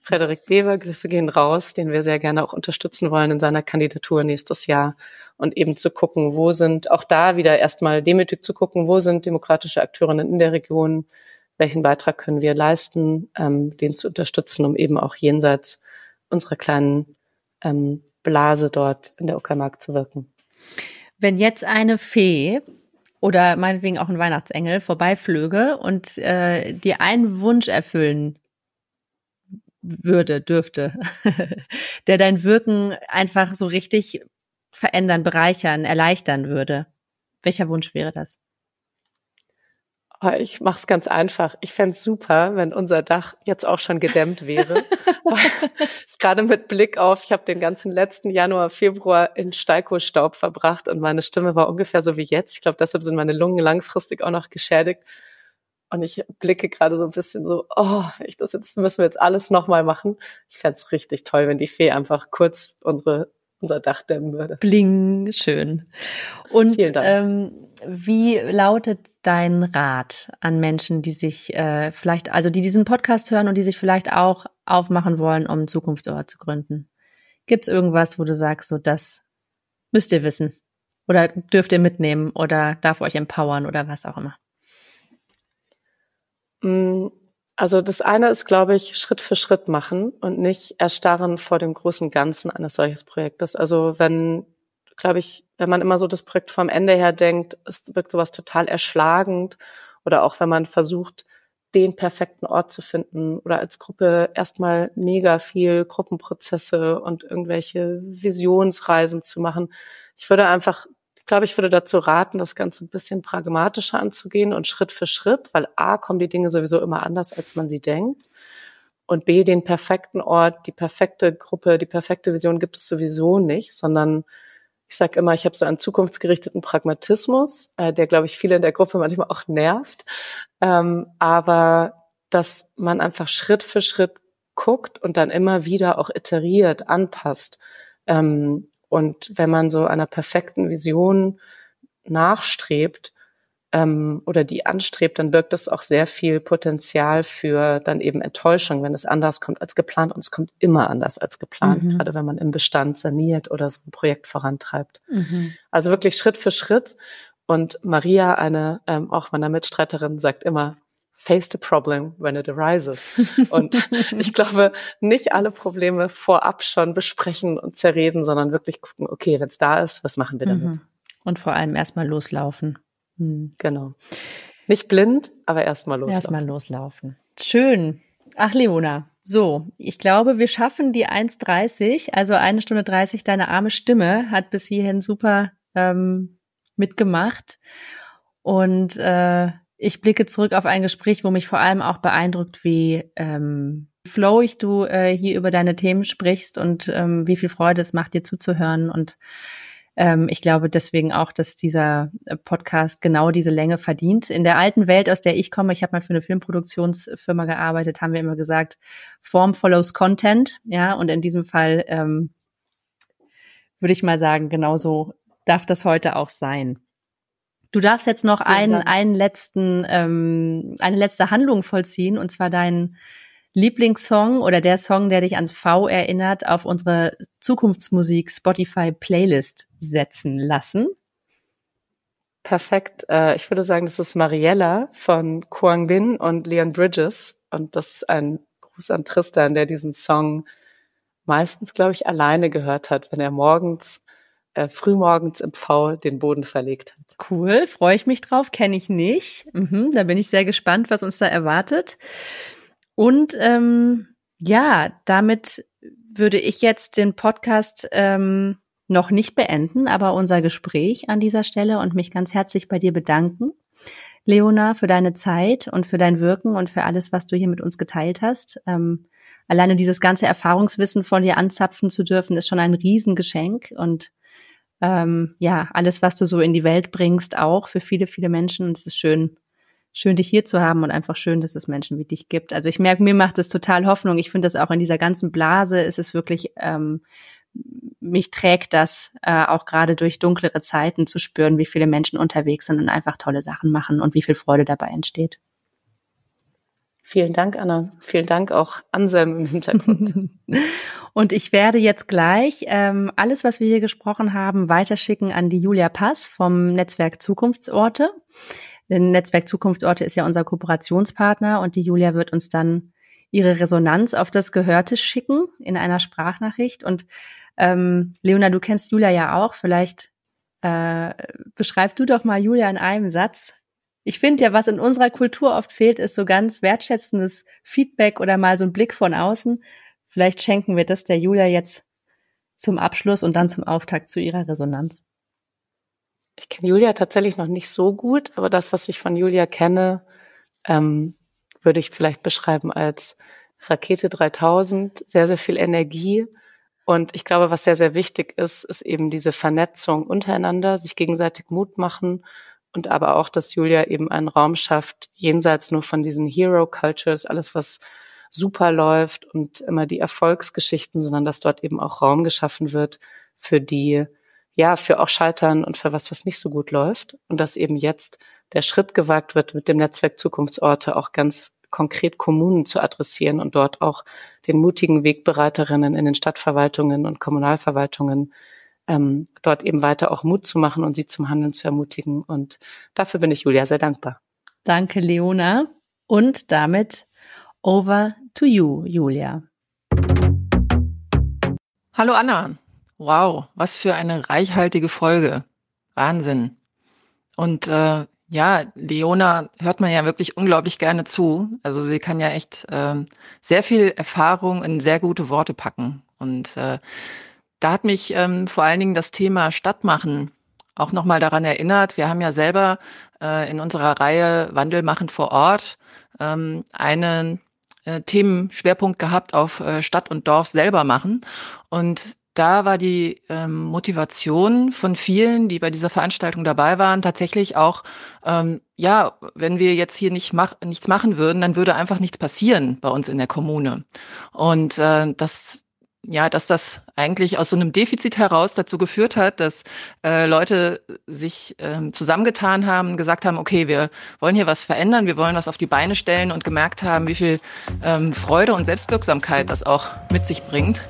Frederik Bever, Grüße gehen raus, den wir sehr gerne auch unterstützen wollen in seiner Kandidatur nächstes Jahr und eben zu gucken, wo sind, auch da wieder erstmal demütig zu gucken, wo sind demokratische Akteurinnen in der Region, welchen Beitrag können wir leisten, ähm, den zu unterstützen, um eben auch jenseits unserer kleinen ähm, Blase dort in der Uckermark zu wirken. Wenn jetzt eine Fee oder meinetwegen auch ein Weihnachtsengel vorbeiflöge und äh, dir einen Wunsch erfüllen würde, dürfte, [laughs] der dein Wirken einfach so richtig verändern, bereichern, erleichtern würde. Welcher Wunsch wäre das? Ich mache es ganz einfach. Ich fände super, wenn unser Dach jetzt auch schon gedämmt wäre. [laughs] Gerade mit Blick auf, ich habe den ganzen letzten Januar, Februar in Steiko-Staub verbracht und meine Stimme war ungefähr so wie jetzt. Ich glaube, deshalb sind meine Lungen langfristig auch noch geschädigt. Und ich blicke gerade so ein bisschen so, oh, ich das jetzt müssen wir jetzt alles nochmal machen. Ich fände es richtig toll, wenn die Fee einfach kurz unsere unser Dach dämmen würde. Bling, schön. Und ähm, wie lautet dein Rat an Menschen, die sich äh, vielleicht, also die diesen Podcast hören und die sich vielleicht auch aufmachen wollen, um einen Zukunftsort zu gründen? Gibt es irgendwas, wo du sagst, so das müsst ihr wissen oder dürft ihr mitnehmen oder darf euch empowern oder was auch immer? Mm, also das eine ist, glaube ich, Schritt für Schritt machen und nicht erstarren vor dem großen Ganzen eines solches Projektes. Also wenn, glaube ich, wenn man immer so das Projekt vom Ende her denkt, es wirkt sowas total erschlagend oder auch wenn man versucht, den perfekten Ort zu finden oder als Gruppe erstmal mega viel Gruppenprozesse und irgendwelche Visionsreisen zu machen. Ich würde einfach ich glaube, ich würde dazu raten, das Ganze ein bisschen pragmatischer anzugehen und Schritt für Schritt, weil A, kommen die Dinge sowieso immer anders, als man sie denkt. Und B, den perfekten Ort, die perfekte Gruppe, die perfekte Vision gibt es sowieso nicht, sondern ich sage immer, ich habe so einen zukunftsgerichteten Pragmatismus, äh, der, glaube ich, viele in der Gruppe manchmal auch nervt. Ähm, aber dass man einfach Schritt für Schritt guckt und dann immer wieder auch iteriert, anpasst. Ähm, und wenn man so einer perfekten Vision nachstrebt ähm, oder die anstrebt, dann birgt es auch sehr viel Potenzial für dann eben Enttäuschung, wenn es anders kommt als geplant. Und es kommt immer anders als geplant, mhm. gerade wenn man im Bestand saniert oder so ein Projekt vorantreibt. Mhm. Also wirklich Schritt für Schritt. Und Maria, eine ähm, auch meiner Mitstreiterin, sagt immer, face the problem when it arises. [laughs] Und ich glaube, nicht alle Probleme vorab schon besprechen und zerreden, sondern wirklich gucken, okay, wenn es da ist, was machen wir damit? Mhm. Und vor allem erstmal loslaufen. Mhm. Genau. Nicht blind, aber erstmal loslaufen. Erstmal loslaufen. Schön. Ach, Leona, so, ich glaube, wir schaffen die 1,30, also eine Stunde 30. Deine arme Stimme hat bis hierhin super ähm, mitgemacht. Und äh, ich blicke zurück auf ein Gespräch, wo mich vor allem auch beeindruckt, wie ähm, flowig du äh, hier über deine Themen sprichst und ähm, wie viel Freude es macht, dir zuzuhören. Und ich glaube deswegen auch, dass dieser Podcast genau diese Länge verdient. In der alten Welt, aus der ich komme, ich habe mal für eine Filmproduktionsfirma gearbeitet, haben wir immer gesagt, Form follows Content. Ja, und in diesem Fall ähm, würde ich mal sagen, genauso darf das heute auch sein. Du darfst jetzt noch einen, einen letzten, ähm, eine letzte Handlung vollziehen, und zwar deinen Lieblingssong oder der Song, der dich ans V erinnert, auf unsere Zukunftsmusik Spotify Playlist setzen lassen. Perfekt. Äh, ich würde sagen, das ist Mariella von Kwang Bin und Leon Bridges. Und das ist ein Gruß an Tristan, der diesen Song meistens, glaube ich, alleine gehört hat, wenn er morgens, äh, frühmorgens im V den Boden verlegt hat. Cool, freue ich mich drauf, kenne ich nicht. Mhm, da bin ich sehr gespannt, was uns da erwartet. Und ähm, ja, damit würde ich jetzt den Podcast ähm, noch nicht beenden, aber unser Gespräch an dieser Stelle und mich ganz herzlich bei dir bedanken. Leona, für deine Zeit und für dein Wirken und für alles, was du hier mit uns geteilt hast. Ähm, alleine dieses ganze Erfahrungswissen von dir anzapfen zu dürfen, ist schon ein Riesengeschenk und ähm, ja, alles, was du so in die Welt bringst, auch für viele, viele Menschen. Und es ist schön, schön, dich hier zu haben und einfach schön, dass es Menschen wie dich gibt. Also ich merke, mir macht es total Hoffnung. Ich finde das auch in dieser ganzen Blase ist es wirklich, ähm, mich trägt das äh, auch gerade durch dunklere Zeiten zu spüren, wie viele Menschen unterwegs sind und einfach tolle Sachen machen und wie viel Freude dabei entsteht. Vielen Dank, Anna. Vielen Dank auch Anselm im Hintergrund. [laughs] [laughs] und ich werde jetzt gleich ähm, alles, was wir hier gesprochen haben, weiterschicken an die Julia Pass vom Netzwerk Zukunftsorte. Netzwerk Zukunftsorte ist ja unser Kooperationspartner und die Julia wird uns dann ihre Resonanz auf das Gehörte schicken in einer Sprachnachricht. Und ähm, Leona, du kennst Julia ja auch. Vielleicht äh, beschreib du doch mal Julia in einem Satz, ich finde ja, was in unserer Kultur oft fehlt, ist so ganz wertschätzendes Feedback oder mal so ein Blick von außen. Vielleicht schenken wir das der Julia jetzt zum Abschluss und dann zum Auftakt zu ihrer Resonanz. Ich kenne Julia tatsächlich noch nicht so gut, aber das, was ich von Julia kenne, ähm, würde ich vielleicht beschreiben als Rakete 3000, sehr, sehr viel Energie. Und ich glaube, was sehr, sehr wichtig ist, ist eben diese Vernetzung untereinander, sich gegenseitig Mut machen und aber auch, dass Julia eben einen Raum schafft, jenseits nur von diesen Hero Cultures, alles was super läuft und immer die Erfolgsgeschichten, sondern dass dort eben auch Raum geschaffen wird für die, ja, für auch Scheitern und für was, was nicht so gut läuft und dass eben jetzt der Schritt gewagt wird, mit dem Netzwerk Zukunftsorte auch ganz konkret Kommunen zu adressieren und dort auch den mutigen Wegbereiterinnen in den Stadtverwaltungen und Kommunalverwaltungen ähm, dort eben weiter auch Mut zu machen und sie zum Handeln zu ermutigen. Und dafür bin ich Julia sehr dankbar. Danke, Leona. Und damit over to you, Julia. Hallo Anna. Wow, was für eine reichhaltige Folge. Wahnsinn. Und äh, ja, Leona hört man ja wirklich unglaublich gerne zu. Also sie kann ja echt äh, sehr viel Erfahrung in sehr gute Worte packen. Und äh, da hat mich ähm, vor allen Dingen das Thema Stadtmachen auch nochmal daran erinnert. Wir haben ja selber äh, in unserer Reihe Wandel machen vor Ort ähm, einen äh, Themenschwerpunkt gehabt auf äh, Stadt und Dorf selber machen. Und da war die ähm, Motivation von vielen, die bei dieser Veranstaltung dabei waren, tatsächlich auch, ähm, ja, wenn wir jetzt hier nicht mach, nichts machen würden, dann würde einfach nichts passieren bei uns in der Kommune. Und äh, das ja, dass das eigentlich aus so einem Defizit heraus dazu geführt hat, dass äh, Leute sich ähm, zusammengetan haben, gesagt haben, okay, wir wollen hier was verändern, wir wollen was auf die Beine stellen und gemerkt haben, wie viel ähm, Freude und Selbstwirksamkeit das auch mit sich bringt.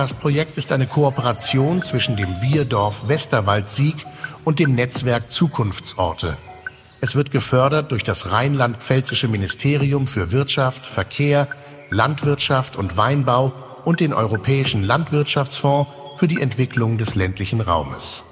Podcast-Projekt ist eine Kooperation zwischen dem Wir-Dorf Westerwald-Sieg und dem Netzwerk Zukunftsorte. Es wird gefördert durch das Rheinland-Pfälzische Ministerium für Wirtschaft, Verkehr, Landwirtschaft und Weinbau und den Europäischen Landwirtschaftsfonds für die Entwicklung des ländlichen Raumes.